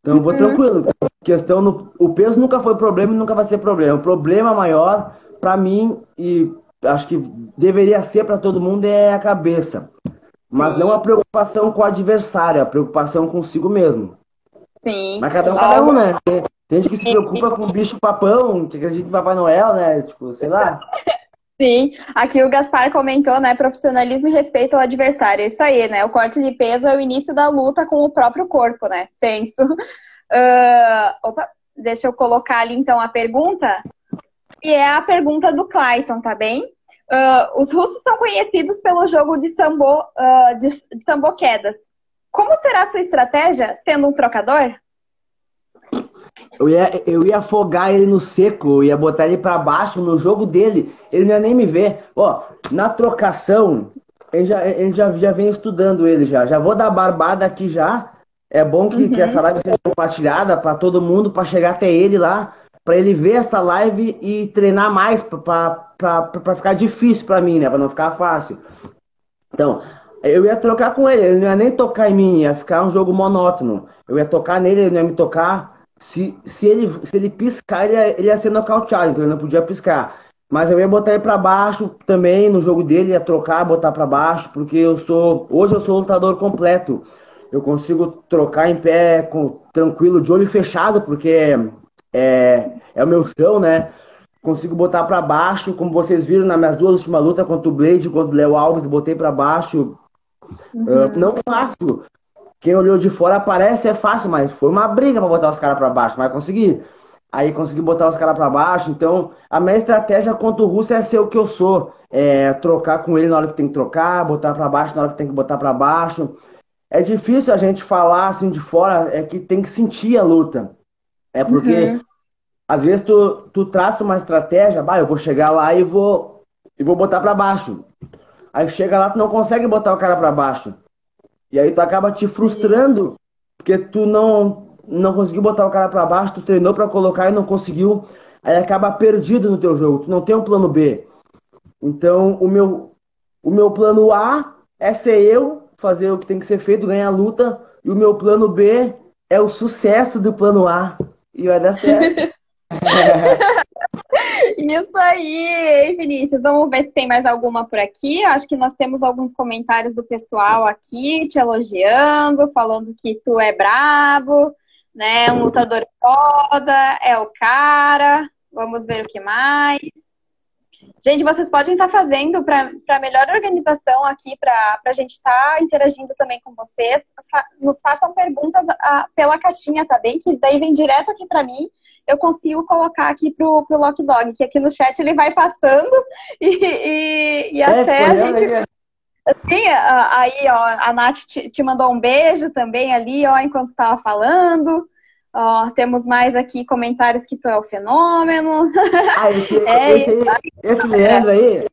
S3: Então eu vou tranquilo. Questão no, o peso nunca foi problema e nunca vai ser problema. O problema maior pra mim e acho que deveria ser pra todo mundo é a cabeça. Mas não a preocupação com o adversário, a preocupação consigo mesmo.
S2: Sim.
S3: Mas cada um, cada um, né? Tem, tem gente que se preocupa com o bicho papão, que acredita em Papai Noel, né? Tipo, sei lá. [laughs]
S2: Sim, aqui o Gaspar comentou, né? Profissionalismo e respeito ao adversário. É Isso aí, né? O corte de peso é o início da luta com o próprio corpo, né? Tenso. Ah, opa, deixa eu colocar ali então a pergunta. E é a pergunta do Clayton, tá bem? Ah, os russos são conhecidos pelo jogo de sambo, ah, de, de sambo quedas. Como será a sua estratégia sendo um trocador?
S3: Eu ia, eu ia afogar ele no seco, eu ia botar ele pra baixo no jogo dele, ele não ia nem me ver. Ó, na trocação, ele já, ele já, já vem estudando ele já. Já vou dar barbada aqui já. É bom que, que essa live seja compartilhada pra todo mundo, pra chegar até ele lá, pra ele ver essa live e treinar mais, pra ficar difícil pra mim, né? Pra não ficar fácil. Então, eu ia trocar com ele, ele não ia nem tocar em mim, ia ficar um jogo monótono. Eu ia tocar nele, ele não ia me tocar. Se, se, ele, se ele piscar, ele ia, ele ia ser nocauteado, então ele não podia piscar. Mas eu ia botar ele pra baixo também no jogo dele, ia trocar, botar pra baixo, porque eu sou. Hoje eu sou lutador completo. Eu consigo trocar em pé com, tranquilo, de olho fechado, porque é, é o meu chão, né? Consigo botar pra baixo, como vocês viram nas minhas duas últimas lutas contra o Blade, contra o Léo Alves, botei pra baixo. Ah, não fácil. Quem olhou de fora parece é fácil, mas foi uma briga pra botar os caras pra baixo, mas consegui. Aí consegui botar os caras pra baixo. Então, a minha estratégia contra o Russo é ser o que eu sou. É trocar com ele na hora que tem que trocar, botar pra baixo na hora que tem que botar pra baixo. É difícil a gente falar assim de fora, é que tem que sentir a luta. É porque às vezes tu, tu traça uma estratégia, bah, eu vou chegar lá e vou e vou botar pra baixo. Aí chega lá, tu não consegue botar o cara pra baixo. E aí tu acaba te frustrando, porque tu não, não conseguiu botar o cara pra baixo, tu treinou pra colocar e não conseguiu. Aí acaba perdido no teu jogo, tu não tem um plano B. Então, o meu, o meu plano A é ser eu, fazer o que tem que ser feito, ganhar a luta. E o meu plano B é o sucesso do plano A. E vai dar certo. [laughs]
S2: Isso aí, hein, Vinícius? Vamos ver se tem mais alguma por aqui. Acho que nós temos alguns comentários do pessoal aqui te elogiando, falando que tu é brabo, né? Um lutador foda, é o cara. Vamos ver o que mais. Gente, vocês podem estar fazendo para melhor organização aqui, para a gente estar interagindo também com vocês. Fa- nos façam perguntas ah, pela caixinha, tá bem? Que daí vem direto aqui para mim. Eu consigo colocar aqui pro, pro Lock Dog, que aqui no chat ele vai passando [laughs] e, e, e até a gente.
S3: né?
S2: Sim, a- aí, ó, a Nath te, te mandou um beijo também ali, ó, enquanto estava falando. Ó, temos mais aqui comentários que tu é o fenômeno.
S3: Ah, esse, [laughs]
S2: É,
S3: esse, aí, esse Leandro aí,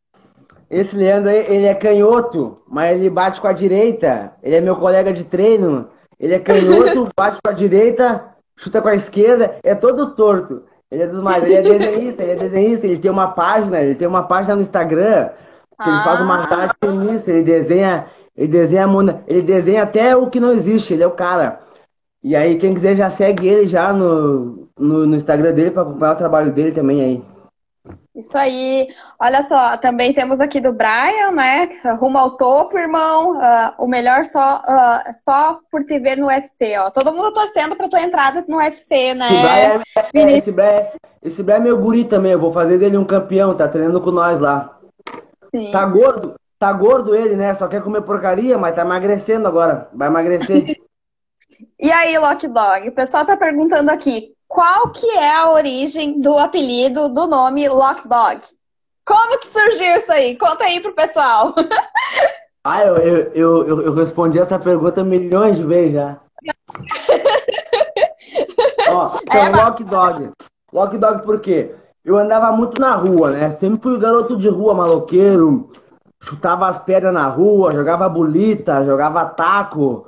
S3: esse Leandro aí, ele é canhoto, mas ele bate com a direita. Ele é meu colega de treino. Ele é canhoto, [laughs] bate com a direita, chuta com a esquerda, é todo torto. Ele é dos mais, ele é desenhista, ele é desenhista, ele tem uma página, ele tem uma página no Instagram, que ele faz uma
S2: Ah.
S3: arte nisso, ele desenha, ele desenha, ele desenha até o que não existe, ele é o cara. E aí, quem quiser já segue ele já no, no, no Instagram dele para acompanhar o trabalho dele também aí.
S2: Isso aí. Olha só, também temos aqui do Brian, né? Rumo ao topo, irmão. Ah, o melhor só, ah, só por te ver no UFC, ó. Todo mundo torcendo pra tua entrada no UFC, né?
S3: Esse Brian é- esse, Brian, esse Brian é meu guri também, eu vou fazer dele um campeão, tá treinando com nós lá.
S2: Sim.
S3: Tá gordo, tá gordo ele, né? Só quer comer porcaria, mas tá emagrecendo agora. Vai emagrecer. [laughs]
S2: E aí, Lock Dog? O pessoal tá perguntando aqui, qual que é a origem do apelido do nome Lock Dog? Como que surgiu isso aí? Conta aí pro pessoal. [laughs]
S3: Ah, eu, eu, eu, eu respondi essa pergunta milhões de vezes já. [laughs] Ó, então, é, Lock Dog. Lock Dog por quê? Eu andava muito na rua, né? Sempre fui garoto de rua, maloqueiro. Chutava as pedras na rua, jogava bolita, jogava taco.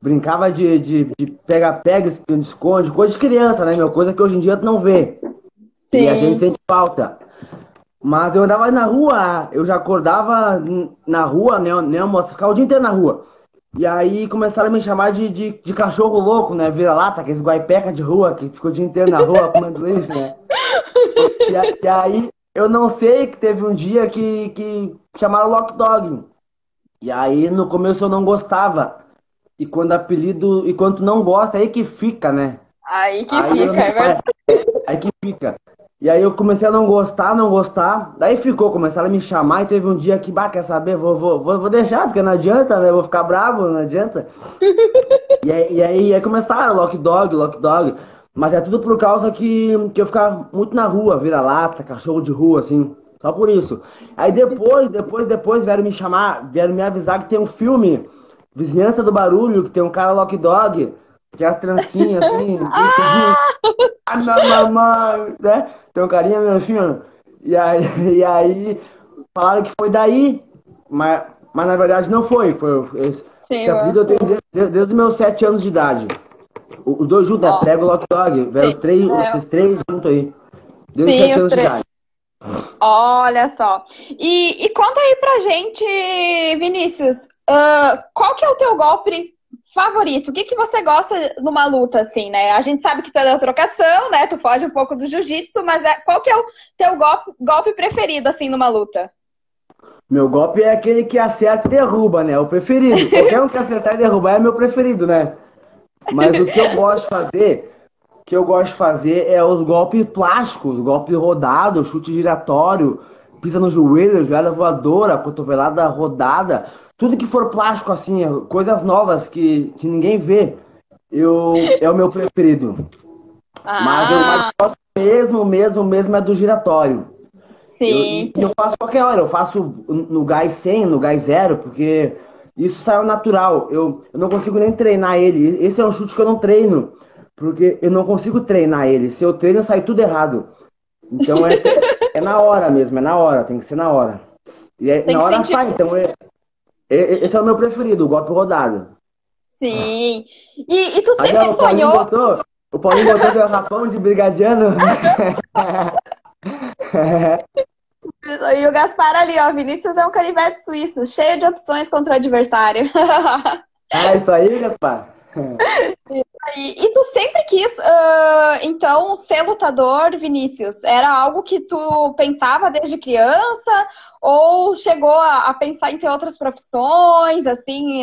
S3: Brincava de, de, de pega-pega, esconde, coisa de criança, né, meu? Coisa que hoje em dia tu não vê. Sim. E a gente sente falta. Mas eu andava na rua, eu já acordava na rua, né, né moça, ficava o dia inteiro na rua. E aí começaram a me chamar de, de, de cachorro louco, né? Vira-lata, aqueles guaipeca de rua, que ficou o dia inteiro na rua comendo lixo, né? E, e, aí eu não sei que teve um dia que, que chamaram Lock Dog. E aí no começo eu não gostava. E quando apelido. E quando não gosta, aí que fica, né?
S2: Aí que aí fica, é verdade.
S3: Aí que fica. E aí eu comecei a não gostar, não gostar. Daí ficou, começaram a me chamar e teve um dia que, bah, quer saber? Vou, vou, vou deixar, porque não adianta, né? Vou ficar bravo, não adianta. [laughs] e, aí, e aí, aí começaram, lock dog, lock dog. Mas é tudo por causa que, que eu ficava muito na rua, vira-lata, cachorro de rua, assim. Só por isso. Aí depois, depois, depois vieram me chamar, vieram me avisar que tem um filme Vizinhança do Barulho, que tem um cara lock dog, que é as trancinhas assim, [laughs] ah, mamãe, né? Tem um carinha meu assim, ó. E aí, [laughs] e aí falaram que foi daí, mas, mas na verdade não foi. foi esse, Sim, esse apelido eu tenho desde, desde, os meus sete anos de idade. Os dois juntos, oh. né? Prego Lock Dog, velho, os três, é. esses três juntos aí. Desde Sim, os sete anos de idade.
S2: Olha só. E, e, conta aí pra gente, Vinícius, uh, qual que é o teu golpe favorito? O que, que você gosta numa luta, assim, né? A gente sabe que tu é da trocação, né? Tu foge um pouco do jiu-jitsu, mas é, qual que é o teu golpe, golpe preferido, assim, numa luta?
S3: Meu golpe é aquele que acerta e derruba, né? O preferido. Qualquer um que acertar e derrubar é meu preferido, né? Mas o que eu [laughs] gosto de fazer que eu gosto de fazer é os golpes plásticos, golpe rodado, chute giratório, pisa no joelho, joelhada voadora, cotovelada rodada, tudo que for plástico assim, coisas novas que, que ninguém vê, eu é o meu preferido. Ah. Mas eu mais gosto mesmo, mesmo, mesmo é do giratório.
S2: Sim.
S3: Eu, eu faço qualquer hora, eu faço no gás 100, no gás zero, porque isso saiu natural. Eu, eu não consigo nem treinar ele. Esse é um chute que eu não treino. Porque eu não consigo treinar ele. Se eu treino, sai tudo errado. Então é, [laughs] é na hora mesmo, é na hora, tem que ser na hora. E é, na hora sentir... sai, então é, é, esse é o meu preferido, o golpe rodado.
S2: Sim. E, e tu sempre não, sonhou.
S3: O Paulinho botou, o Paulinho botou meu rapão de brigadiano. [laughs]
S2: e o Gaspar ali, ó. Vinícius é um canivete suíço, cheio de opções contra o adversário. [laughs]
S3: é isso aí, Gaspar.
S2: E, e, tu sempre quis, uh, então, ser lutador, Vinícius? Era algo que tu pensava desde criança? Ou chegou a, a pensar em ter outras profissões, assim,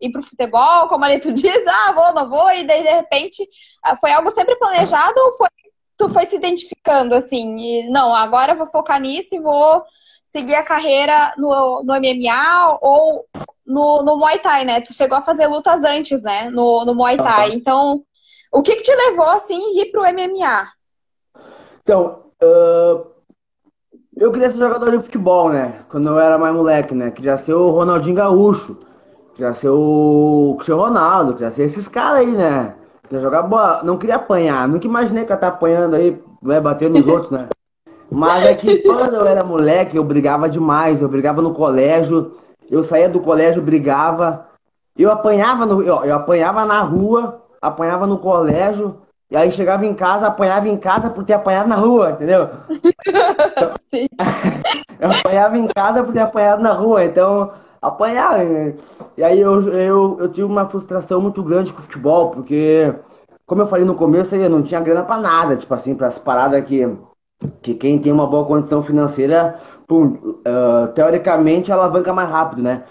S2: ir pro futebol, como ali tu [laughs] diz, ah, vou, não vou, e daí, de repente, uh, foi algo sempre planejado ou foi, tu foi se identificando, assim, e, não, agora vou focar nisso e vou seguir a carreira no, no MMA ou no, no Muay Thai, né? Tu chegou a fazer lutas antes, né? No, no Muay Thai. Então, o que, que te levou, assim, a ir pro MMA?
S3: Então, uh, eu queria ser jogador de futebol, né? Quando eu era mais moleque, né? Queria ser o Ronaldinho Gaúcho. Queria ser o Cristiano Ronaldo. Queria ser esses caras aí, né? Queria jogar bola. Não queria apanhar. Nunca imaginei que eu ia estar apanhando aí, né? Batendo nos outros, né? Mas é que quando eu era moleque, eu brigava demais. Eu brigava no colégio eu saía do colégio, brigava. Eu apanhava, no, eu, eu apanhava na rua, apanhava no colégio, e aí chegava em casa, apanhava em casa por ter apanhado na rua, entendeu? [laughs] Sim. [laughs] eu apanhava em casa por ter apanhado na rua, então apanhava. E aí eu, eu, eu tive uma frustração muito grande com o futebol, porque, como eu falei no começo, eu não tinha grana para nada, tipo assim, para as paradas que, que quem tem uma boa condição financeira pum, uh, teoricamente alavanca mais rápido, né?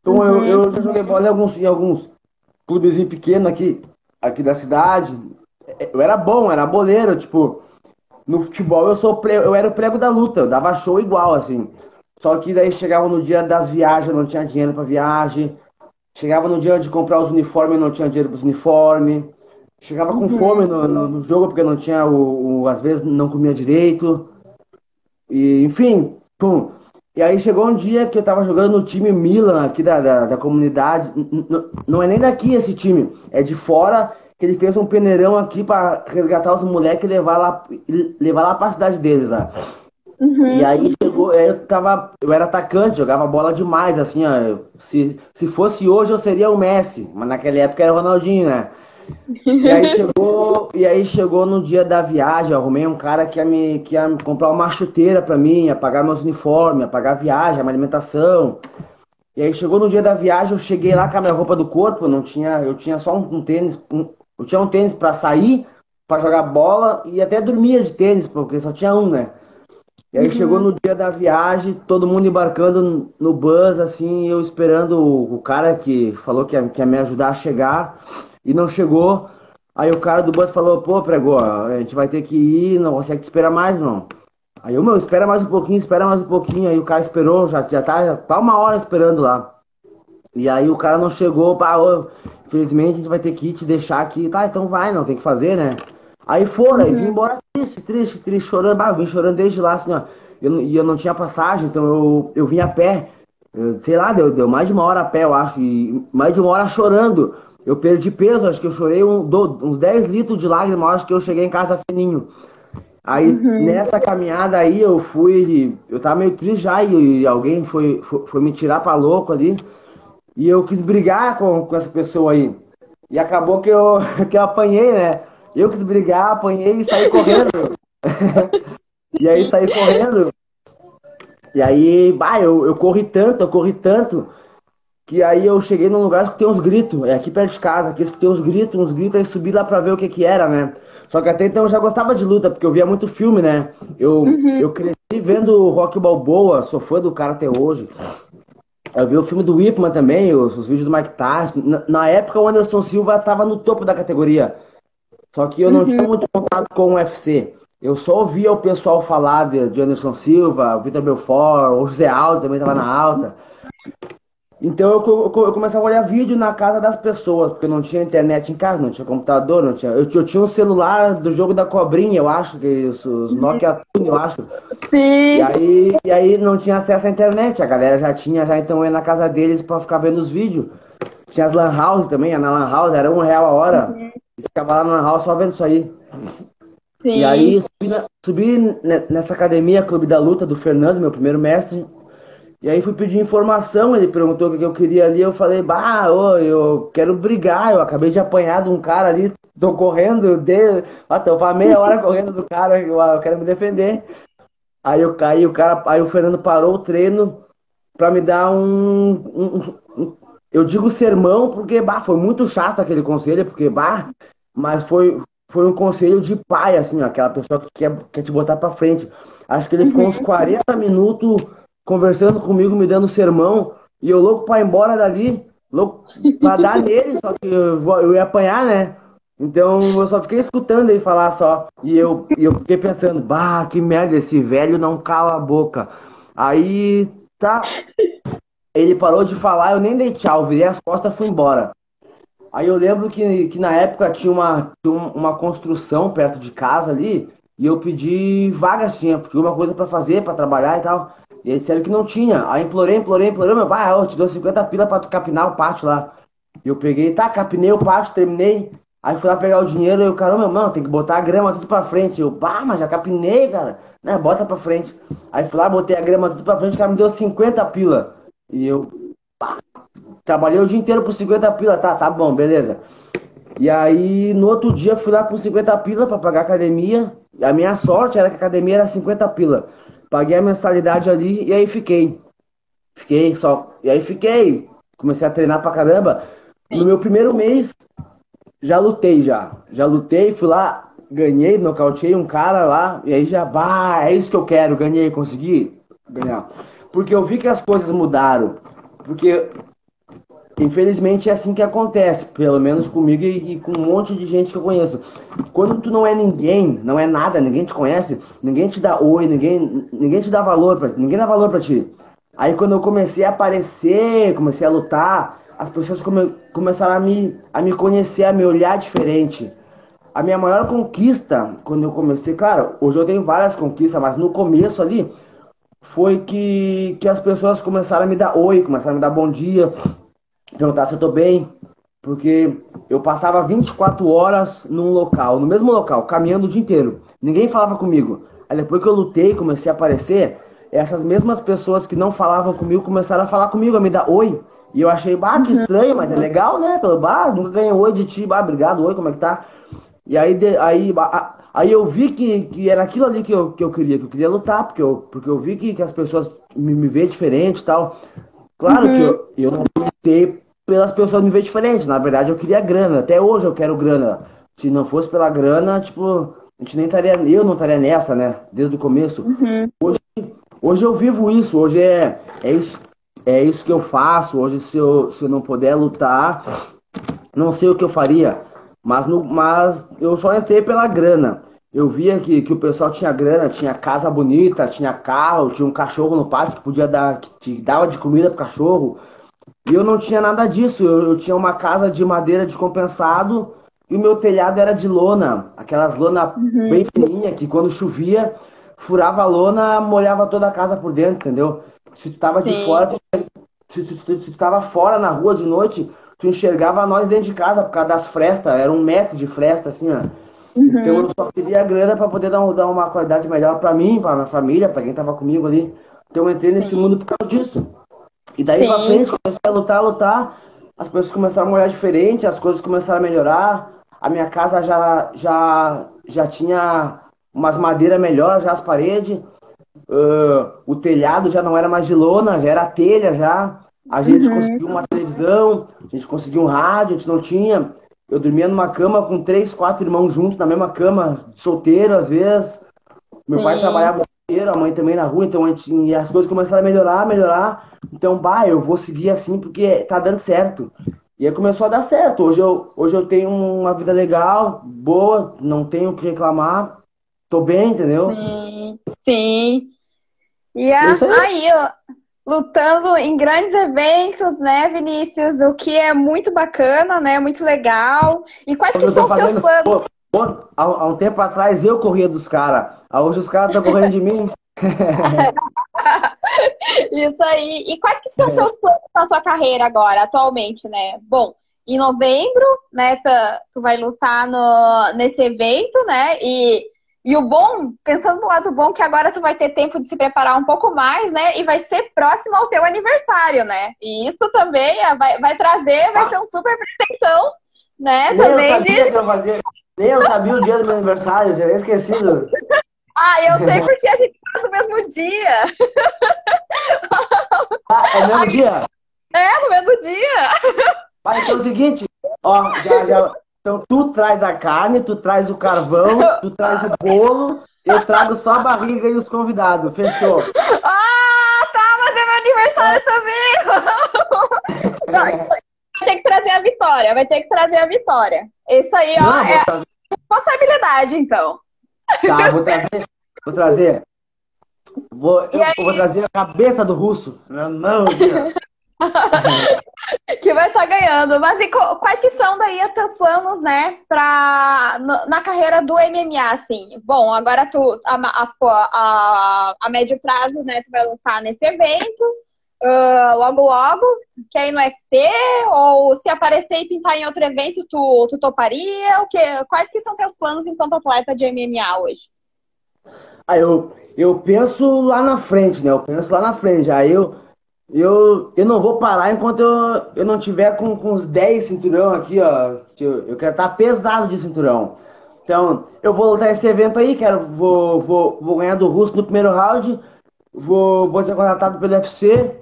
S3: Então uhum. eu, eu já joguei bola em alguns, em alguns clubes pequenos aqui, aqui da cidade. Eu era bom, era boleiro, tipo, no futebol eu sou eu era o prego da luta, eu dava show igual, assim. Só que daí chegava no dia das viagens, eu não tinha dinheiro para viagem. Chegava no dia de comprar os uniformes, não tinha dinheiro para os uniformes. Chegava com uhum. fome no, no, no, jogo porque não tinha o, o, às vezes não comia direito. E enfim, Pum. E aí chegou um dia que eu tava jogando no time Milan aqui da, da, da comunidade. Não é nem daqui esse time, é de fora, que ele fez um peneirão aqui para resgatar os moleques e levar lá, levar lá pra cidade deles lá. Uhum. E aí chegou, eu tava, eu era atacante, jogava bola demais, assim, ó. Se, se fosse hoje eu seria o Messi, mas naquela época era o Ronaldinho, né? E aí chegou, e aí chegou no dia da viagem, arrumei um cara que ia me, que ia comprar uma chuteira pra mim, ia pagar meus uniformes, ia pagar a viagem, a alimentação. E aí chegou no dia da viagem, eu cheguei lá com a minha roupa do corpo, não tinha, eu tinha só um, um tênis, um, eu tinha um tênis para sair, para jogar bola e até dormia de tênis, porque só tinha um, né? E aí uhum. chegou no dia da viagem, todo mundo embarcando no bus, assim, eu esperando o, o cara que falou que ia, que ia me ajudar a chegar e não chegou. Aí o cara do bus falou, pô, pregou, a gente vai ter que ir, não consegue te esperar mais, não. Aí eu, meu, espera mais um pouquinho, espera mais um pouquinho. Aí o cara esperou, já, já tá, já tá uma hora esperando lá. E aí o cara não chegou, pá, ô, infelizmente a gente vai ter que ir te deixar aqui. Tá, então vai, não tem que fazer, né? Aí foram, uhum. aí vim embora triste, triste, triste, chorando. Bah, eu vim chorando desde lá, assim, ó. Eu, e eu não tinha passagem, então eu, eu vim a pé. Eu, sei lá, deu, deu mais de uma hora a pé, eu acho. E mais de uma hora chorando. Eu perdi peso, acho que eu chorei um, do, uns 10 litros de lágrimas, acho que eu cheguei em casa fininho. Aí uhum. nessa caminhada aí eu fui, eu tava meio triste já e, e alguém foi, foi, foi, me tirar pra louco ali. E eu quis brigar com, com essa pessoa aí. E acabou que eu, [laughs] que eu apanhei, né? Eu quis brigar, apanhei e saí correndo. [laughs] e aí saí correndo. E aí, bah, eu, eu corri tanto, eu corri tanto, que aí eu cheguei num lugar que tem uns gritos, é aqui perto de casa, que escutei uns gritos, uns gritos, aí subi lá pra ver o que que era, né? Só que até então eu já gostava de luta, porque eu via muito filme, né? Eu, uhum. eu cresci vendo Rock Balboa, sou fã do cara até hoje. Eu vi o filme do Whipman também, os, os vídeos do Mike Tyson. Na, na, época o Anderson Silva tava no topo da categoria. Só que eu não uhum. tinha muito contato com o UFC. Eu só ouvia o pessoal falar de, de Anderson Silva, Vitor Belfort, o José Aldo também tava na alta. Então eu, eu, eu, começava a olhar vídeo na casa das pessoas, porque não tinha internet em casa, não tinha computador, não tinha. Eu, eu tinha um celular do jogo da cobrinha, eu acho, que isso, os Nokia Tune, eu acho.
S2: Sim.
S3: E aí, e aí não tinha acesso à internet, a galera já tinha, já então ia na casa deles para ficar vendo os vídeos. Tinha as Lan House também, na Lan House era um real a hora. Uhum. E ficava lá na Lan House só vendo isso aí. Sim. E aí subi, na, subi nessa academia Clube da Luta do Fernando, meu primeiro mestre. E aí fui pedir informação, ele perguntou o que eu queria ali, eu falei, bah, ô, eu quero brigar, eu acabei de apanhar de um cara ali, tô correndo, de... ah, tô meia hora correndo do cara, eu, eu quero me defender. Aí eu caí, o cara, aí o Fernando parou o treino para me dar um, um, um, eu digo sermão porque bah, foi muito chato aquele conselho, porque bah, mas foi foi um conselho de pai assim, ó, aquela pessoa que quer, quer te botar para frente. Acho que ele ficou uns 40 uhum. minutos conversando comigo, me dando sermão, e eu louco para ir embora dali, louco para dar nele, só que eu, eu ia apanhar, né? Então eu só fiquei escutando ele falar só. E eu, eu fiquei pensando, bah, que merda, esse velho não cala a boca. Aí tá. Ele parou de falar, eu nem dei tchau, virei as costas e fui embora. Aí eu lembro que, que na época tinha uma, uma construção perto de casa ali, e eu pedi vagas, tinha, porque uma coisa para fazer, para trabalhar e tal. E eles disseram que não tinha. Aí implorei, implorei, implorei, meu pai, eu te dou 50 pila pra tu capinar o pátio lá. E eu peguei, tá, capinei o pátio, terminei. Aí fui lá pegar o dinheiro e eu, caramba, mano, tem que botar a grama tudo pra frente. Eu, pá, mas já capinei, cara. Né, bota pra frente. Aí fui lá, botei a grama tudo pra frente, o cara me deu 50 pila. E eu, pá, trabalhei o dia inteiro por 50 pila, tá, tá bom, beleza. E aí, no outro dia, fui lá com 50 pila pra pagar a academia. E a minha sorte era que a academia era 50 pila. Paguei a mensalidade ali e aí fiquei. Fiquei só. E aí fiquei. Comecei a treinar pra caramba. No meu primeiro mês, já lutei já. Já lutei, fui lá, ganhei, nocauteei um cara lá. E aí já, bah, é isso que eu quero. Ganhei, consegui ganhar. Porque eu vi que as coisas mudaram. Porque Infelizmente é assim que acontece, pelo menos comigo e, e, com um monte de gente que eu conheço. Quando tu não é ninguém, não é nada, ninguém te conhece, ninguém te dá oi, ninguém, ninguém te dá valor, pra, ninguém dá valor para ti. Aí quando eu comecei a aparecer, comecei a lutar, as pessoas come, começaram a me, a me conhecer, a me olhar diferente. A minha maior conquista, quando eu comecei, claro, hoje eu tenho várias conquistas, mas no começo ali, foi que, que as pessoas começaram a me dar oi, começaram a me dar bom dia, perguntar se eu tô bem, porque eu passava 24 horas num local, no mesmo local, caminhando o dia inteiro. Ninguém falava comigo. Aí depois que eu lutei, comecei a aparecer, essas mesmas pessoas que não falavam comigo começaram a falar comigo, a me dar oi. E eu achei, bah, que uhum. estranho, mas é legal, né? Pelo bah, nunca ganhei oi de ti, bah, obrigado, oi, como é que tá? E aí, de, aí, aí eu vi que, que era aquilo ali que eu, que eu queria, que eu queria lutar, porque eu, porque eu vi que, que as pessoas me, me veem diferente e tal. Claro uhum. que eu, eu não lutei pelas pessoas me ver diferente, na verdade eu queria grana, até hoje eu quero grana. Se não fosse pela grana, tipo, a gente nem estaria, eu não estaria nessa, né? Desde o começo. Uhum. Hoje, hoje eu vivo isso, hoje é, é isso, é isso que eu faço. Hoje, se eu, se eu não puder lutar, não sei o que eu faria. Mas, no, mas eu só entrei pela grana. Eu via que, que o pessoal tinha grana, tinha casa bonita, tinha carro, tinha um cachorro no pátio que podia dar, que te dava de comida pro cachorro. E eu não tinha nada disso. Eu, eu tinha uma casa de madeira descompensado e o meu telhado era de lona, aquelas lona uhum. bem fininha que quando chovia, furava a lona, molhava toda a casa por dentro, entendeu? Se tu tava Sim. de fora, se, se, se, se tu tava fora na rua de noite, tu enxergava nós dentro de casa por causa das frestas, era um metro de fresta, assim, ó. Uhum. Então eu só queria grana para poder dar, dar, uma qualidade melhor para mim, para minha família, para quem tava comigo ali. Então eu entrei nesse Sim. mundo por causa disso. E daí Sim. pra frente comecei a lutar, a lutar, as pessoas começaram a olhar diferente, as coisas começaram a melhorar. A minha casa já, já, já tinha umas madeiras melhores, já as paredes. Uh, o telhado já não era mais de lona, já era telha já. A gente uhum. conseguiu uma televisão, a gente conseguiu um rádio, a gente não tinha. Eu dormia numa cama com três, quatro irmãos juntos, na mesma cama, solteiro às vezes. Meu Sim. pai trabalhava inteiro, a mãe também na rua, então a gente, e as coisas começaram a melhorar, melhorar. Então, bah, eu vou seguir assim porque tá dando certo. E aí começou a dar certo. Hoje eu, hoje eu tenho uma vida legal, boa, não tenho o que reclamar. Tô bem, entendeu?
S2: Sim. Sim. E a, aí, aí lutando em grandes eventos, né, Vinícius? O que é muito bacana, né? Muito legal. E quais que são os teus planos? Pô,
S3: pô, há, há, um tempo atrás eu corria dos caras. Hoje os caras estão correndo de mim. [laughs]
S2: Isso aí. E quais que são os teus planos na tua carreira agora, atualmente, né? Bom, em novembro, né, tu, tu vai lutar no, nesse evento, né? E e o bom, pensando no lado bom, que agora tu vai ter tempo de se preparar um pouco mais, né? E vai ser próximo ao teu aniversário, né? E isso também é, vai, vai trazer, vai ser um super presentão, né?
S3: Nem também eu sabia de... que eu fazia. Nem eu sabia o dia do meu aniversário, já tinha esquecido. [laughs]
S2: Ah, eu sei porque a gente faz no mesmo dia. [laughs]
S3: Ah, é no mesmo dia?
S2: É, no mesmo dia.
S3: Mas então é o seguinte, ó, já, já, então tu traz a carne, tu traz o carvão, [laughs] tu traz o bolo, eu trago só a barriga e os convidados. Fechou.
S2: Ah, tá, mas é meu aniversário também. [laughs] vai ter que trazer a vitória, vai ter que trazer a vitória. Isso aí, ó, Não, é responsabilidade, então.
S3: Tá, vou trazer. Vou trazer. Vou, eu, vou trazer a cabeça do russo. Não, não. [laughs] [laughs]
S2: que vai estar tá ganhando. Mas e quais que são daí os teus planos, né, pra, na carreira do MMA, assim? Bom, agora tu, a, a, a, a médio prazo, né, tu vai lutar nesse evento, uh, logo logo, quer ir no UFC? Ou se aparecer e pintar em outro evento, tu, tu toparia? O que, quais que são teus planos enquanto atleta de MMA hoje?
S3: Ah, eu, eu penso lá na frente, né, eu penso lá na frente, aí eu eu, eu não vou parar enquanto eu, eu não tiver com, com os 10 cinturão aqui, ó. Eu, eu quero estar pesado de cinturão. Então, eu vou lutar esse evento aí, quero, vou, vou, vou ganhar do Russo no primeiro round, vou, vou ser contratado pelo UFC,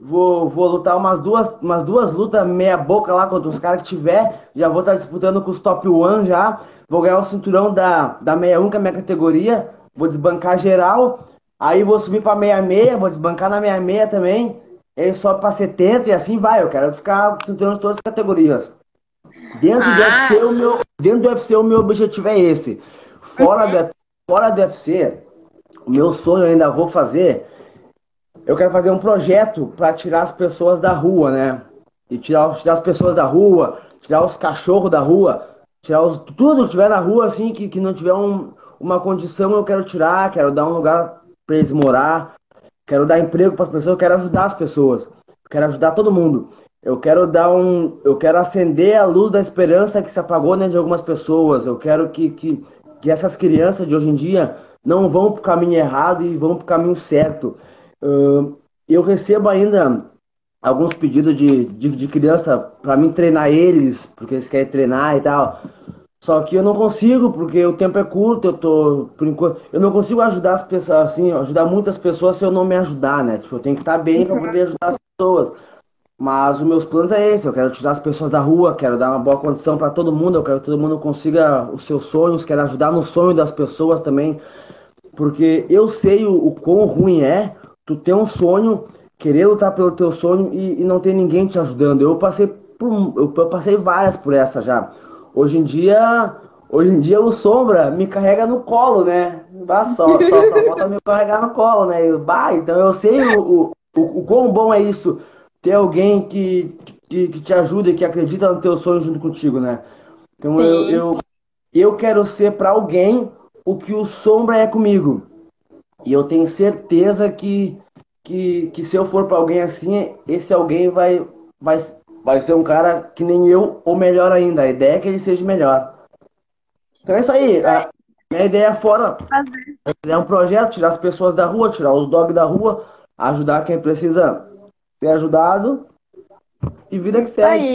S3: vou, vou lutar umas duas, umas duas lutas meia boca lá contra os caras que tiver, já vou estar disputando com os top one já, vou ganhar o cinturão da, da 61, que é a minha categoria, vou desbancar geral, aí vou subir pra 66, vou desbancar na 66 também, ele sobe para 70 e assim vai. Eu quero ficar cinturão de todas as categorias. Dentro, ah. do UFC, o meu, dentro do UFC, o meu objetivo é esse. Fora, uhum. do, fora do UFC, o meu sonho ainda vou fazer. Eu quero fazer um projeto para tirar as pessoas da rua, né? E tirar, tirar as pessoas da rua, tirar os cachorros da rua, tirar os, tudo que tiver na rua, assim, que, que não tiver um, uma condição, eu quero tirar, quero dar um lugar para eles morar. Quero dar emprego para as pessoas, eu quero ajudar as pessoas, quero ajudar todo mundo. Eu quero dar um, eu quero acender a luz da esperança que se apagou dentro de algumas pessoas. Eu quero que, que, que essas crianças de hoje em dia não vão para o caminho errado e vão para o caminho certo. Uh, eu recebo ainda alguns pedidos de, de, de criança para mim treinar eles, porque eles querem treinar e tal. Só que eu não consigo, porque o tempo é curto, eu tô, por enquanto, eu não consigo ajudar as pessoas, assim, ajudar muitas pessoas se eu não me ajudar, né? Tipo, eu tenho que estar bem para poder ajudar as pessoas. Mas os meus planos é esse, eu quero tirar as pessoas da rua, quero dar uma boa condição para todo mundo, eu quero que todo mundo consiga os seus sonhos, quero ajudar no sonho das pessoas também, porque eu sei o, o quão ruim é tu ter um sonho, querer lutar pelo teu sonho e, e não ter ninguém te ajudando. Eu passei por, eu passei várias por essa já. Hoje em dia, hoje em dia o Sombra me carrega no colo, né? Bah, só, só, só [laughs] falta me carregar no colo, né? Bah, então eu sei o, o, o, o quão bom é isso ter alguém que, que, que te ajuda e que acredita no teu sonho junto contigo, né? Então eu, eu, eu quero ser para alguém o que o Sombra é comigo. E eu tenho certeza que, que, que se eu for para alguém assim, esse alguém vai, vai, vai ser um cara que nem eu, ou melhor ainda. A ideia é que ele seja melhor. Então é isso aí. A minha ideia é fora é um projeto, tirar as pessoas da rua, tirar os dogs da rua, ajudar quem precisa ter ajudado e vida que segue. Aí.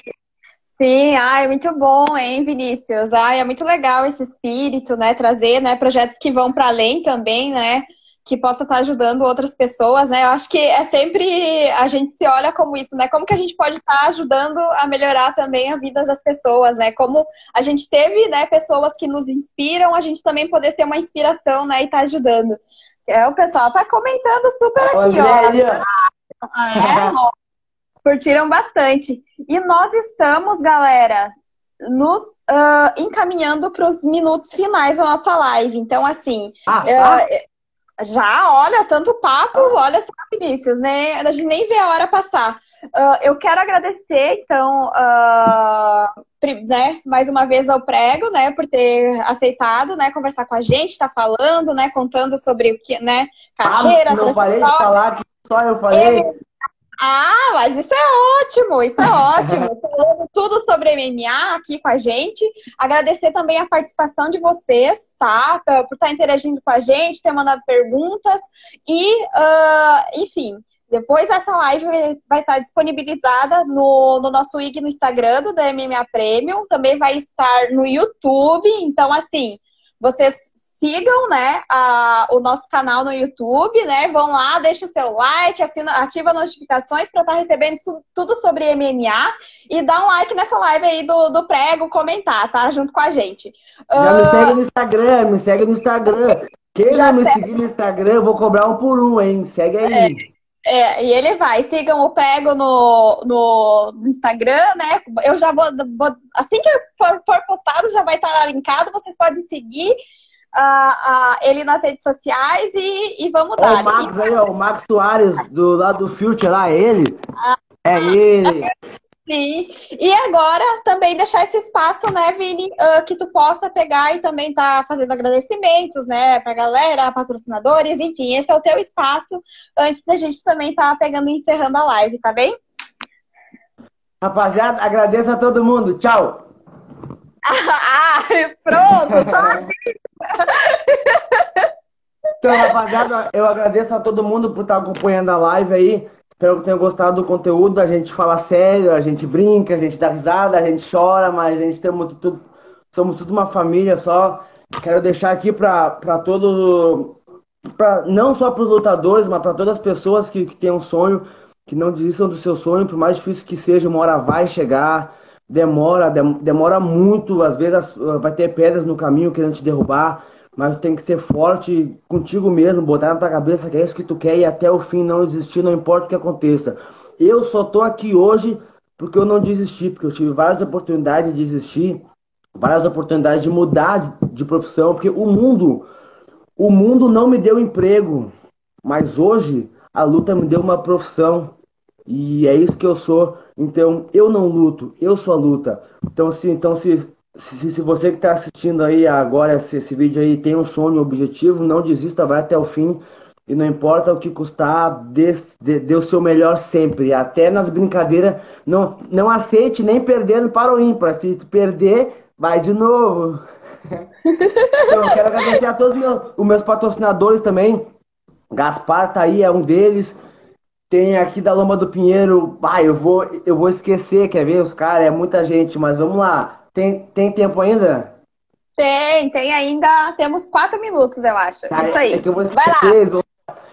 S2: Sim, ai, é muito bom, hein, Vinícius? Ai, é muito legal esse espírito, né? Trazer, né, projetos que vão para além também, né? Que possa estar tá ajudando outras pessoas, né? Eu acho que é sempre a gente se olha como isso, né? Como que a gente pode estar tá ajudando a melhorar também a vida das pessoas, né? Como a gente teve, né, pessoas que nos inspiram, a gente também poder ser uma inspiração, né, e estar tá ajudando. É, o pessoal tá comentando super aqui, ó. É, curtiram bastante. E nós estamos, galera, nos uh, encaminhando para os minutos finais da nossa live. Então, assim, ah, uh, já, olha, tanto papo, olha só, Vinícius, né? A gente nem vê a hora passar. Uh, eu quero agradecer, então, né, mais uma vez ao Prego, né, por ter aceitado, né, conversar com a gente, tá falando, né, contando sobre o que, né, carreira,
S3: ah, não parei de falar que só eu falei. Ele...
S2: Ah, mas isso é ótimo, isso é ótimo. [laughs] Falando tudo sobre MMA aqui com a gente. Agradecer também a participação de vocês, tá? Por estar interagindo com a gente, ter mandado perguntas. E, uh, enfim, depois essa live vai estar disponibilizada no, no nosso IG no Instagram do MMA Premium. Também vai estar no YouTube. Então, assim, vocês sigam, né, a, o nosso canal no YouTube, né? Vão lá, deixa o seu like, assina, ativa notificações para estar tá recebendo tudo sobre MMA e dá um like nessa live aí do, do prego, comentar, tá? Junto com a gente.
S3: Já uh... me segue no Instagram, me segue no Instagram. Quem Já não me segue... seguir no Instagram, eu vou cobrar um por um, hein? Segue aí.
S2: É. É, e ele vai. Sigam o Prego no, no Instagram, né? Eu já vou, vou assim que for, for, postado, já vai estar linkado. Vocês podem seguir uh, uh, ele nas redes sociais e, e vamos dar.
S3: O Max aí, ó, o Max Soares do lado do Future lá, é ele? Ah, é ele. [laughs]
S2: Sim. E agora também deixar esse espaço, né, Vini, uh, que tu possa pegar e também tá fazendo agradecimentos, né, pra galera, patrocinadores, enfim, esse é o teu espaço antes da gente também tá pegando e encerrando a live, tá bem?
S3: Rapaziada, agradeço a todo mundo. Tchau. [laughs]
S2: ah, pronto, tá
S3: Então, rapaziada, eu agradeço a todo mundo por estar acompanhando a live aí. Espero que tenham gostado do conteúdo. A gente fala sério, a gente brinca, a gente dá risada, a gente chora, mas a gente tem muito, tudo, somos tudo uma família só. Quero deixar aqui para todos, não só para os lutadores, mas para todas as pessoas que, que têm um sonho, que não desistam do seu sonho, por mais difícil que seja, uma hora vai chegar. Demora, demora muito, às vezes vai ter pedras no caminho querendo te derrubar mas tem que ser forte contigo mesmo, botar na tua cabeça que é isso que tu quer e até o fim não desistir, não importa o que aconteça. Eu só tô aqui hoje porque eu não desisti, porque eu tive várias oportunidades de desistir, várias oportunidades de mudar de profissão, porque o mundo, o mundo não me deu emprego, mas hoje a luta me deu uma profissão e é isso que eu sou. Então eu não luto, eu sou a luta. Então se, então se se, se você que está assistindo aí agora esse, esse, vídeo aí tem um sonho, um objetivo, não desista, vai até o fim, e não importa o que custar, dê, dê, dê o seu melhor sempre. Até nas brincadeiras, não, não aceite nem perdendo para o ímpar. Se perder, vai de novo. [laughs] então, eu quero agradecer a todos meus, os meus patrocinadores também. Gaspar tá aí, é um deles. Tem aqui da Loma do Pinheiro. Vai, eu vou, eu vou esquecer, quer ver? Os caras, é muita gente, mas vamos lá. Tem, tem tempo ainda?
S2: Tem, tem ainda. Temos quatro minutos, eu acho.
S3: Tá,
S2: Isso aí.
S3: É que eu vou esquecer, eles vão,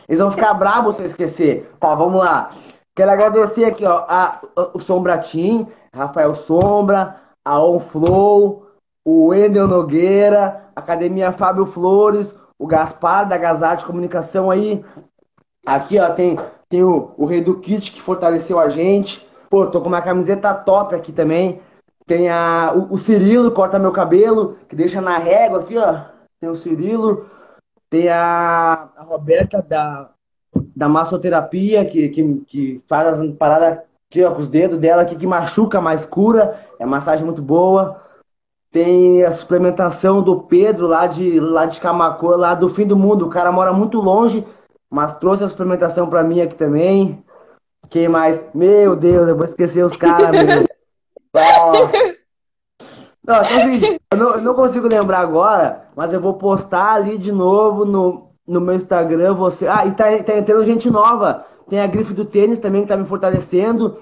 S3: eles vão ficar bravos se eu esquecer. Tá, vamos lá. Quero agradecer aqui, ó, a, o Sombratim, Rafael Sombra, a On Flow, o Wendel Nogueira, Academia Fábio Flores, o Gaspar da Gazarte Comunicação aí. Aqui, ó, tem, tem o, o Rei do Kit que fortaleceu a gente. Pô, tô com uma camiseta top aqui também. Tem a, o, o Cirilo, corta meu cabelo, que deixa na régua aqui, ó. Tem o Cirilo. Tem a, a Roberta da, da massoterapia, que, que, que faz as paradas aqui, ó, com os dedos dela aqui, que machuca, mas cura. É massagem muito boa. Tem a suplementação do Pedro lá de, lá de Camacô, lá do fim do mundo. O cara mora muito longe, mas trouxe a suplementação pra mim aqui também. Quem mais? Meu Deus, eu vou esquecer os caras, meu. [laughs] Não, então, assim, eu, não, eu não consigo lembrar agora, mas eu vou postar ali de novo no, no meu Instagram. Você... Ah, e tá, tá entrando gente nova. Tem a grife do tênis também que tá me fortalecendo.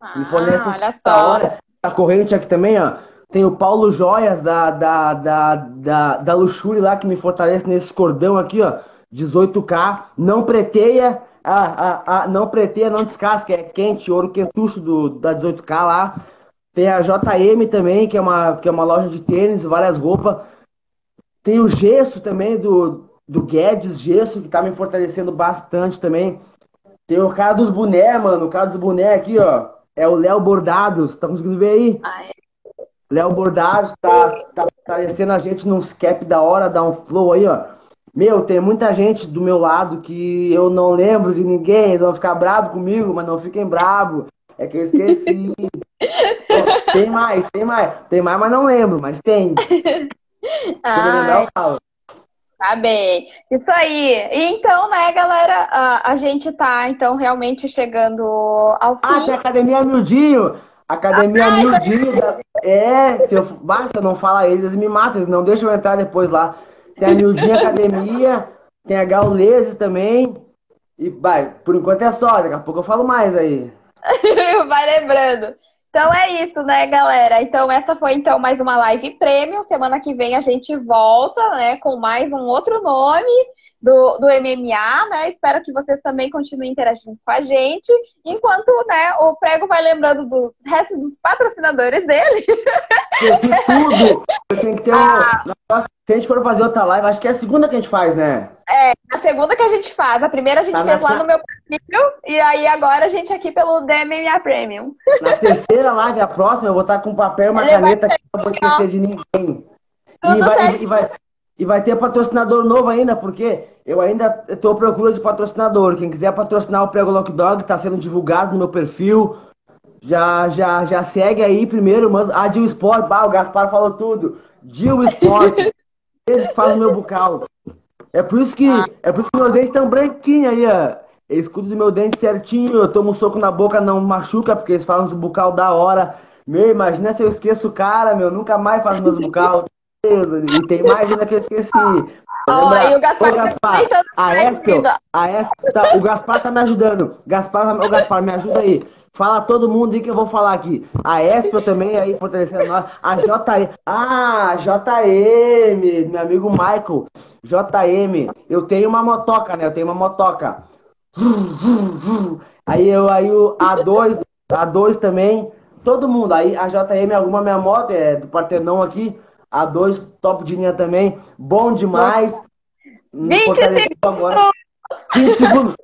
S2: Ah,
S3: me fornece
S2: olha só.
S3: hora. A corrente aqui também, ó. Tem o Paulo Joias da, da, da, da, da Luxury lá que me fortalece nesse cordão aqui, ó. 18K. Não preteia. Ah, ah, ah, não preteia, não descasca. É quente, ouro quentucho do, da 18K lá. Tem a JM também, que é uma, que é uma loja de tênis, várias roupas. Tem o Gesso também, do, do Guedes Gesso, que tá me fortalecendo bastante também. Tem o cara dos boné, mano. O cara dos boné aqui, ó. É o Léo Bordados. Tá conseguindo ver aí?
S2: Ah, é.
S3: Léo Bordados tá, tá fortalecendo a gente nos cap da hora, dá um flow aí, ó. Meu, tem muita gente do meu lado que eu não lembro de ninguém, eles vão ficar bravos comigo, mas não fiquem bravos. É que eu esqueci. [laughs] tem mais, tem mais. Tem mais, mas não lembro, mas tem. [laughs]
S2: Tá bem. Isso aí. Então, né, galera, a, a gente tá, então, realmente chegando ao
S3: Ah,
S2: fim.
S3: tem a Academia Mildinho. Academia Mildinho. da- É, se eu, bah, se eu não falar eles, eles me matam. Eles não deixam eu entrar depois lá. Tem a Mildinho Academia. Tem a Gaulese também. E, vai, por enquanto é só. Daqui a pouco eu falo mais aí. [laughs]
S2: Vai lembrando. Então é isso, né, galera? Então essa foi então mais uma live premium. Semana que vem a gente volta, né, com mais um outro nome do, do MMA, né? Espero que vocês também continuem interagindo com a gente, enquanto, né, o prego vai lembrando do resto dos patrocinadores dele.
S3: Tudo. Eu tenho que ter um.
S2: Ah.
S3: Nossa, Se a gente for fazer outra live, acho que é a segunda que a gente faz, né?
S2: A segunda que a gente faz, a primeira a gente
S3: Tá
S2: fez lá no meu perfil, e aí agora a gente aqui pelo DMMA Premium.
S3: Na terceira live, a próxima, eu vou estar com papel e uma
S2: Ele
S3: caneta aqui, não vou esquecer de ninguém.
S2: Tudo
S3: E vai, e, vai, e vai ter patrocinador novo ainda, porque eu ainda estou à procura de patrocinador. Quem quiser patrocinar o Prego Lock Dog, está sendo divulgado no meu perfil. Já, já, já segue aí primeiro, manda. Ah, Dil Sport, bah, o Gaspar falou tudo. Dil Sport, [laughs] eles que fazem o meu bucal. É por isso que, é por isso que meus dentes estão branquinhos aí, ó. Eu escudo do meu dente certinho, eu tomo um soco na boca, não machuca, porque eles fazem os bucal da hora. Meu, imagina se eu esqueço o cara, meu, nunca mais faço meus bucal. E tem mais ainda que eu esqueci. Lembrar.
S2: e o Gaspar
S3: Ô,
S2: tá
S3: Gaspar,
S2: tentando
S3: a Espel, a Espel, tá, o Gaspar tá me ajudando. Gaspar, ô Gaspar, me ajuda aí. Fala todo mundo aí que eu vou falar aqui. A Espel também aí fortalecendo nós. A JM. Ah, JM, meu amigo Michael. JM, eu tenho uma motoca, né? Eu tenho uma motoca. Aí eu aí o A2, A2 também. Todo mundo. Aí a JM arruma minha moto, é do Partenão aqui. A2, top de linha também. Bom demais. Hum,
S2: 20
S3: fortaleceu agora. 20 segundos.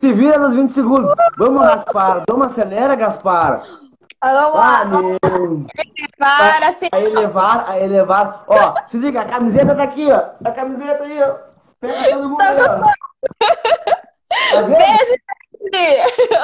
S3: Se vira nos 20 segundos. Vamos, Gaspar. Vamos, acelera, Gaspar.
S2: Vamos
S3: Ah,
S2: lá,
S3: meu.
S2: para assim.
S3: Aí levar, aí levar. Ó, se liga, a camiseta tá aqui, ó. A camiseta aí, ó. Pega todo mundo aí, ó. Tá vendo?
S2: Beijo, gente!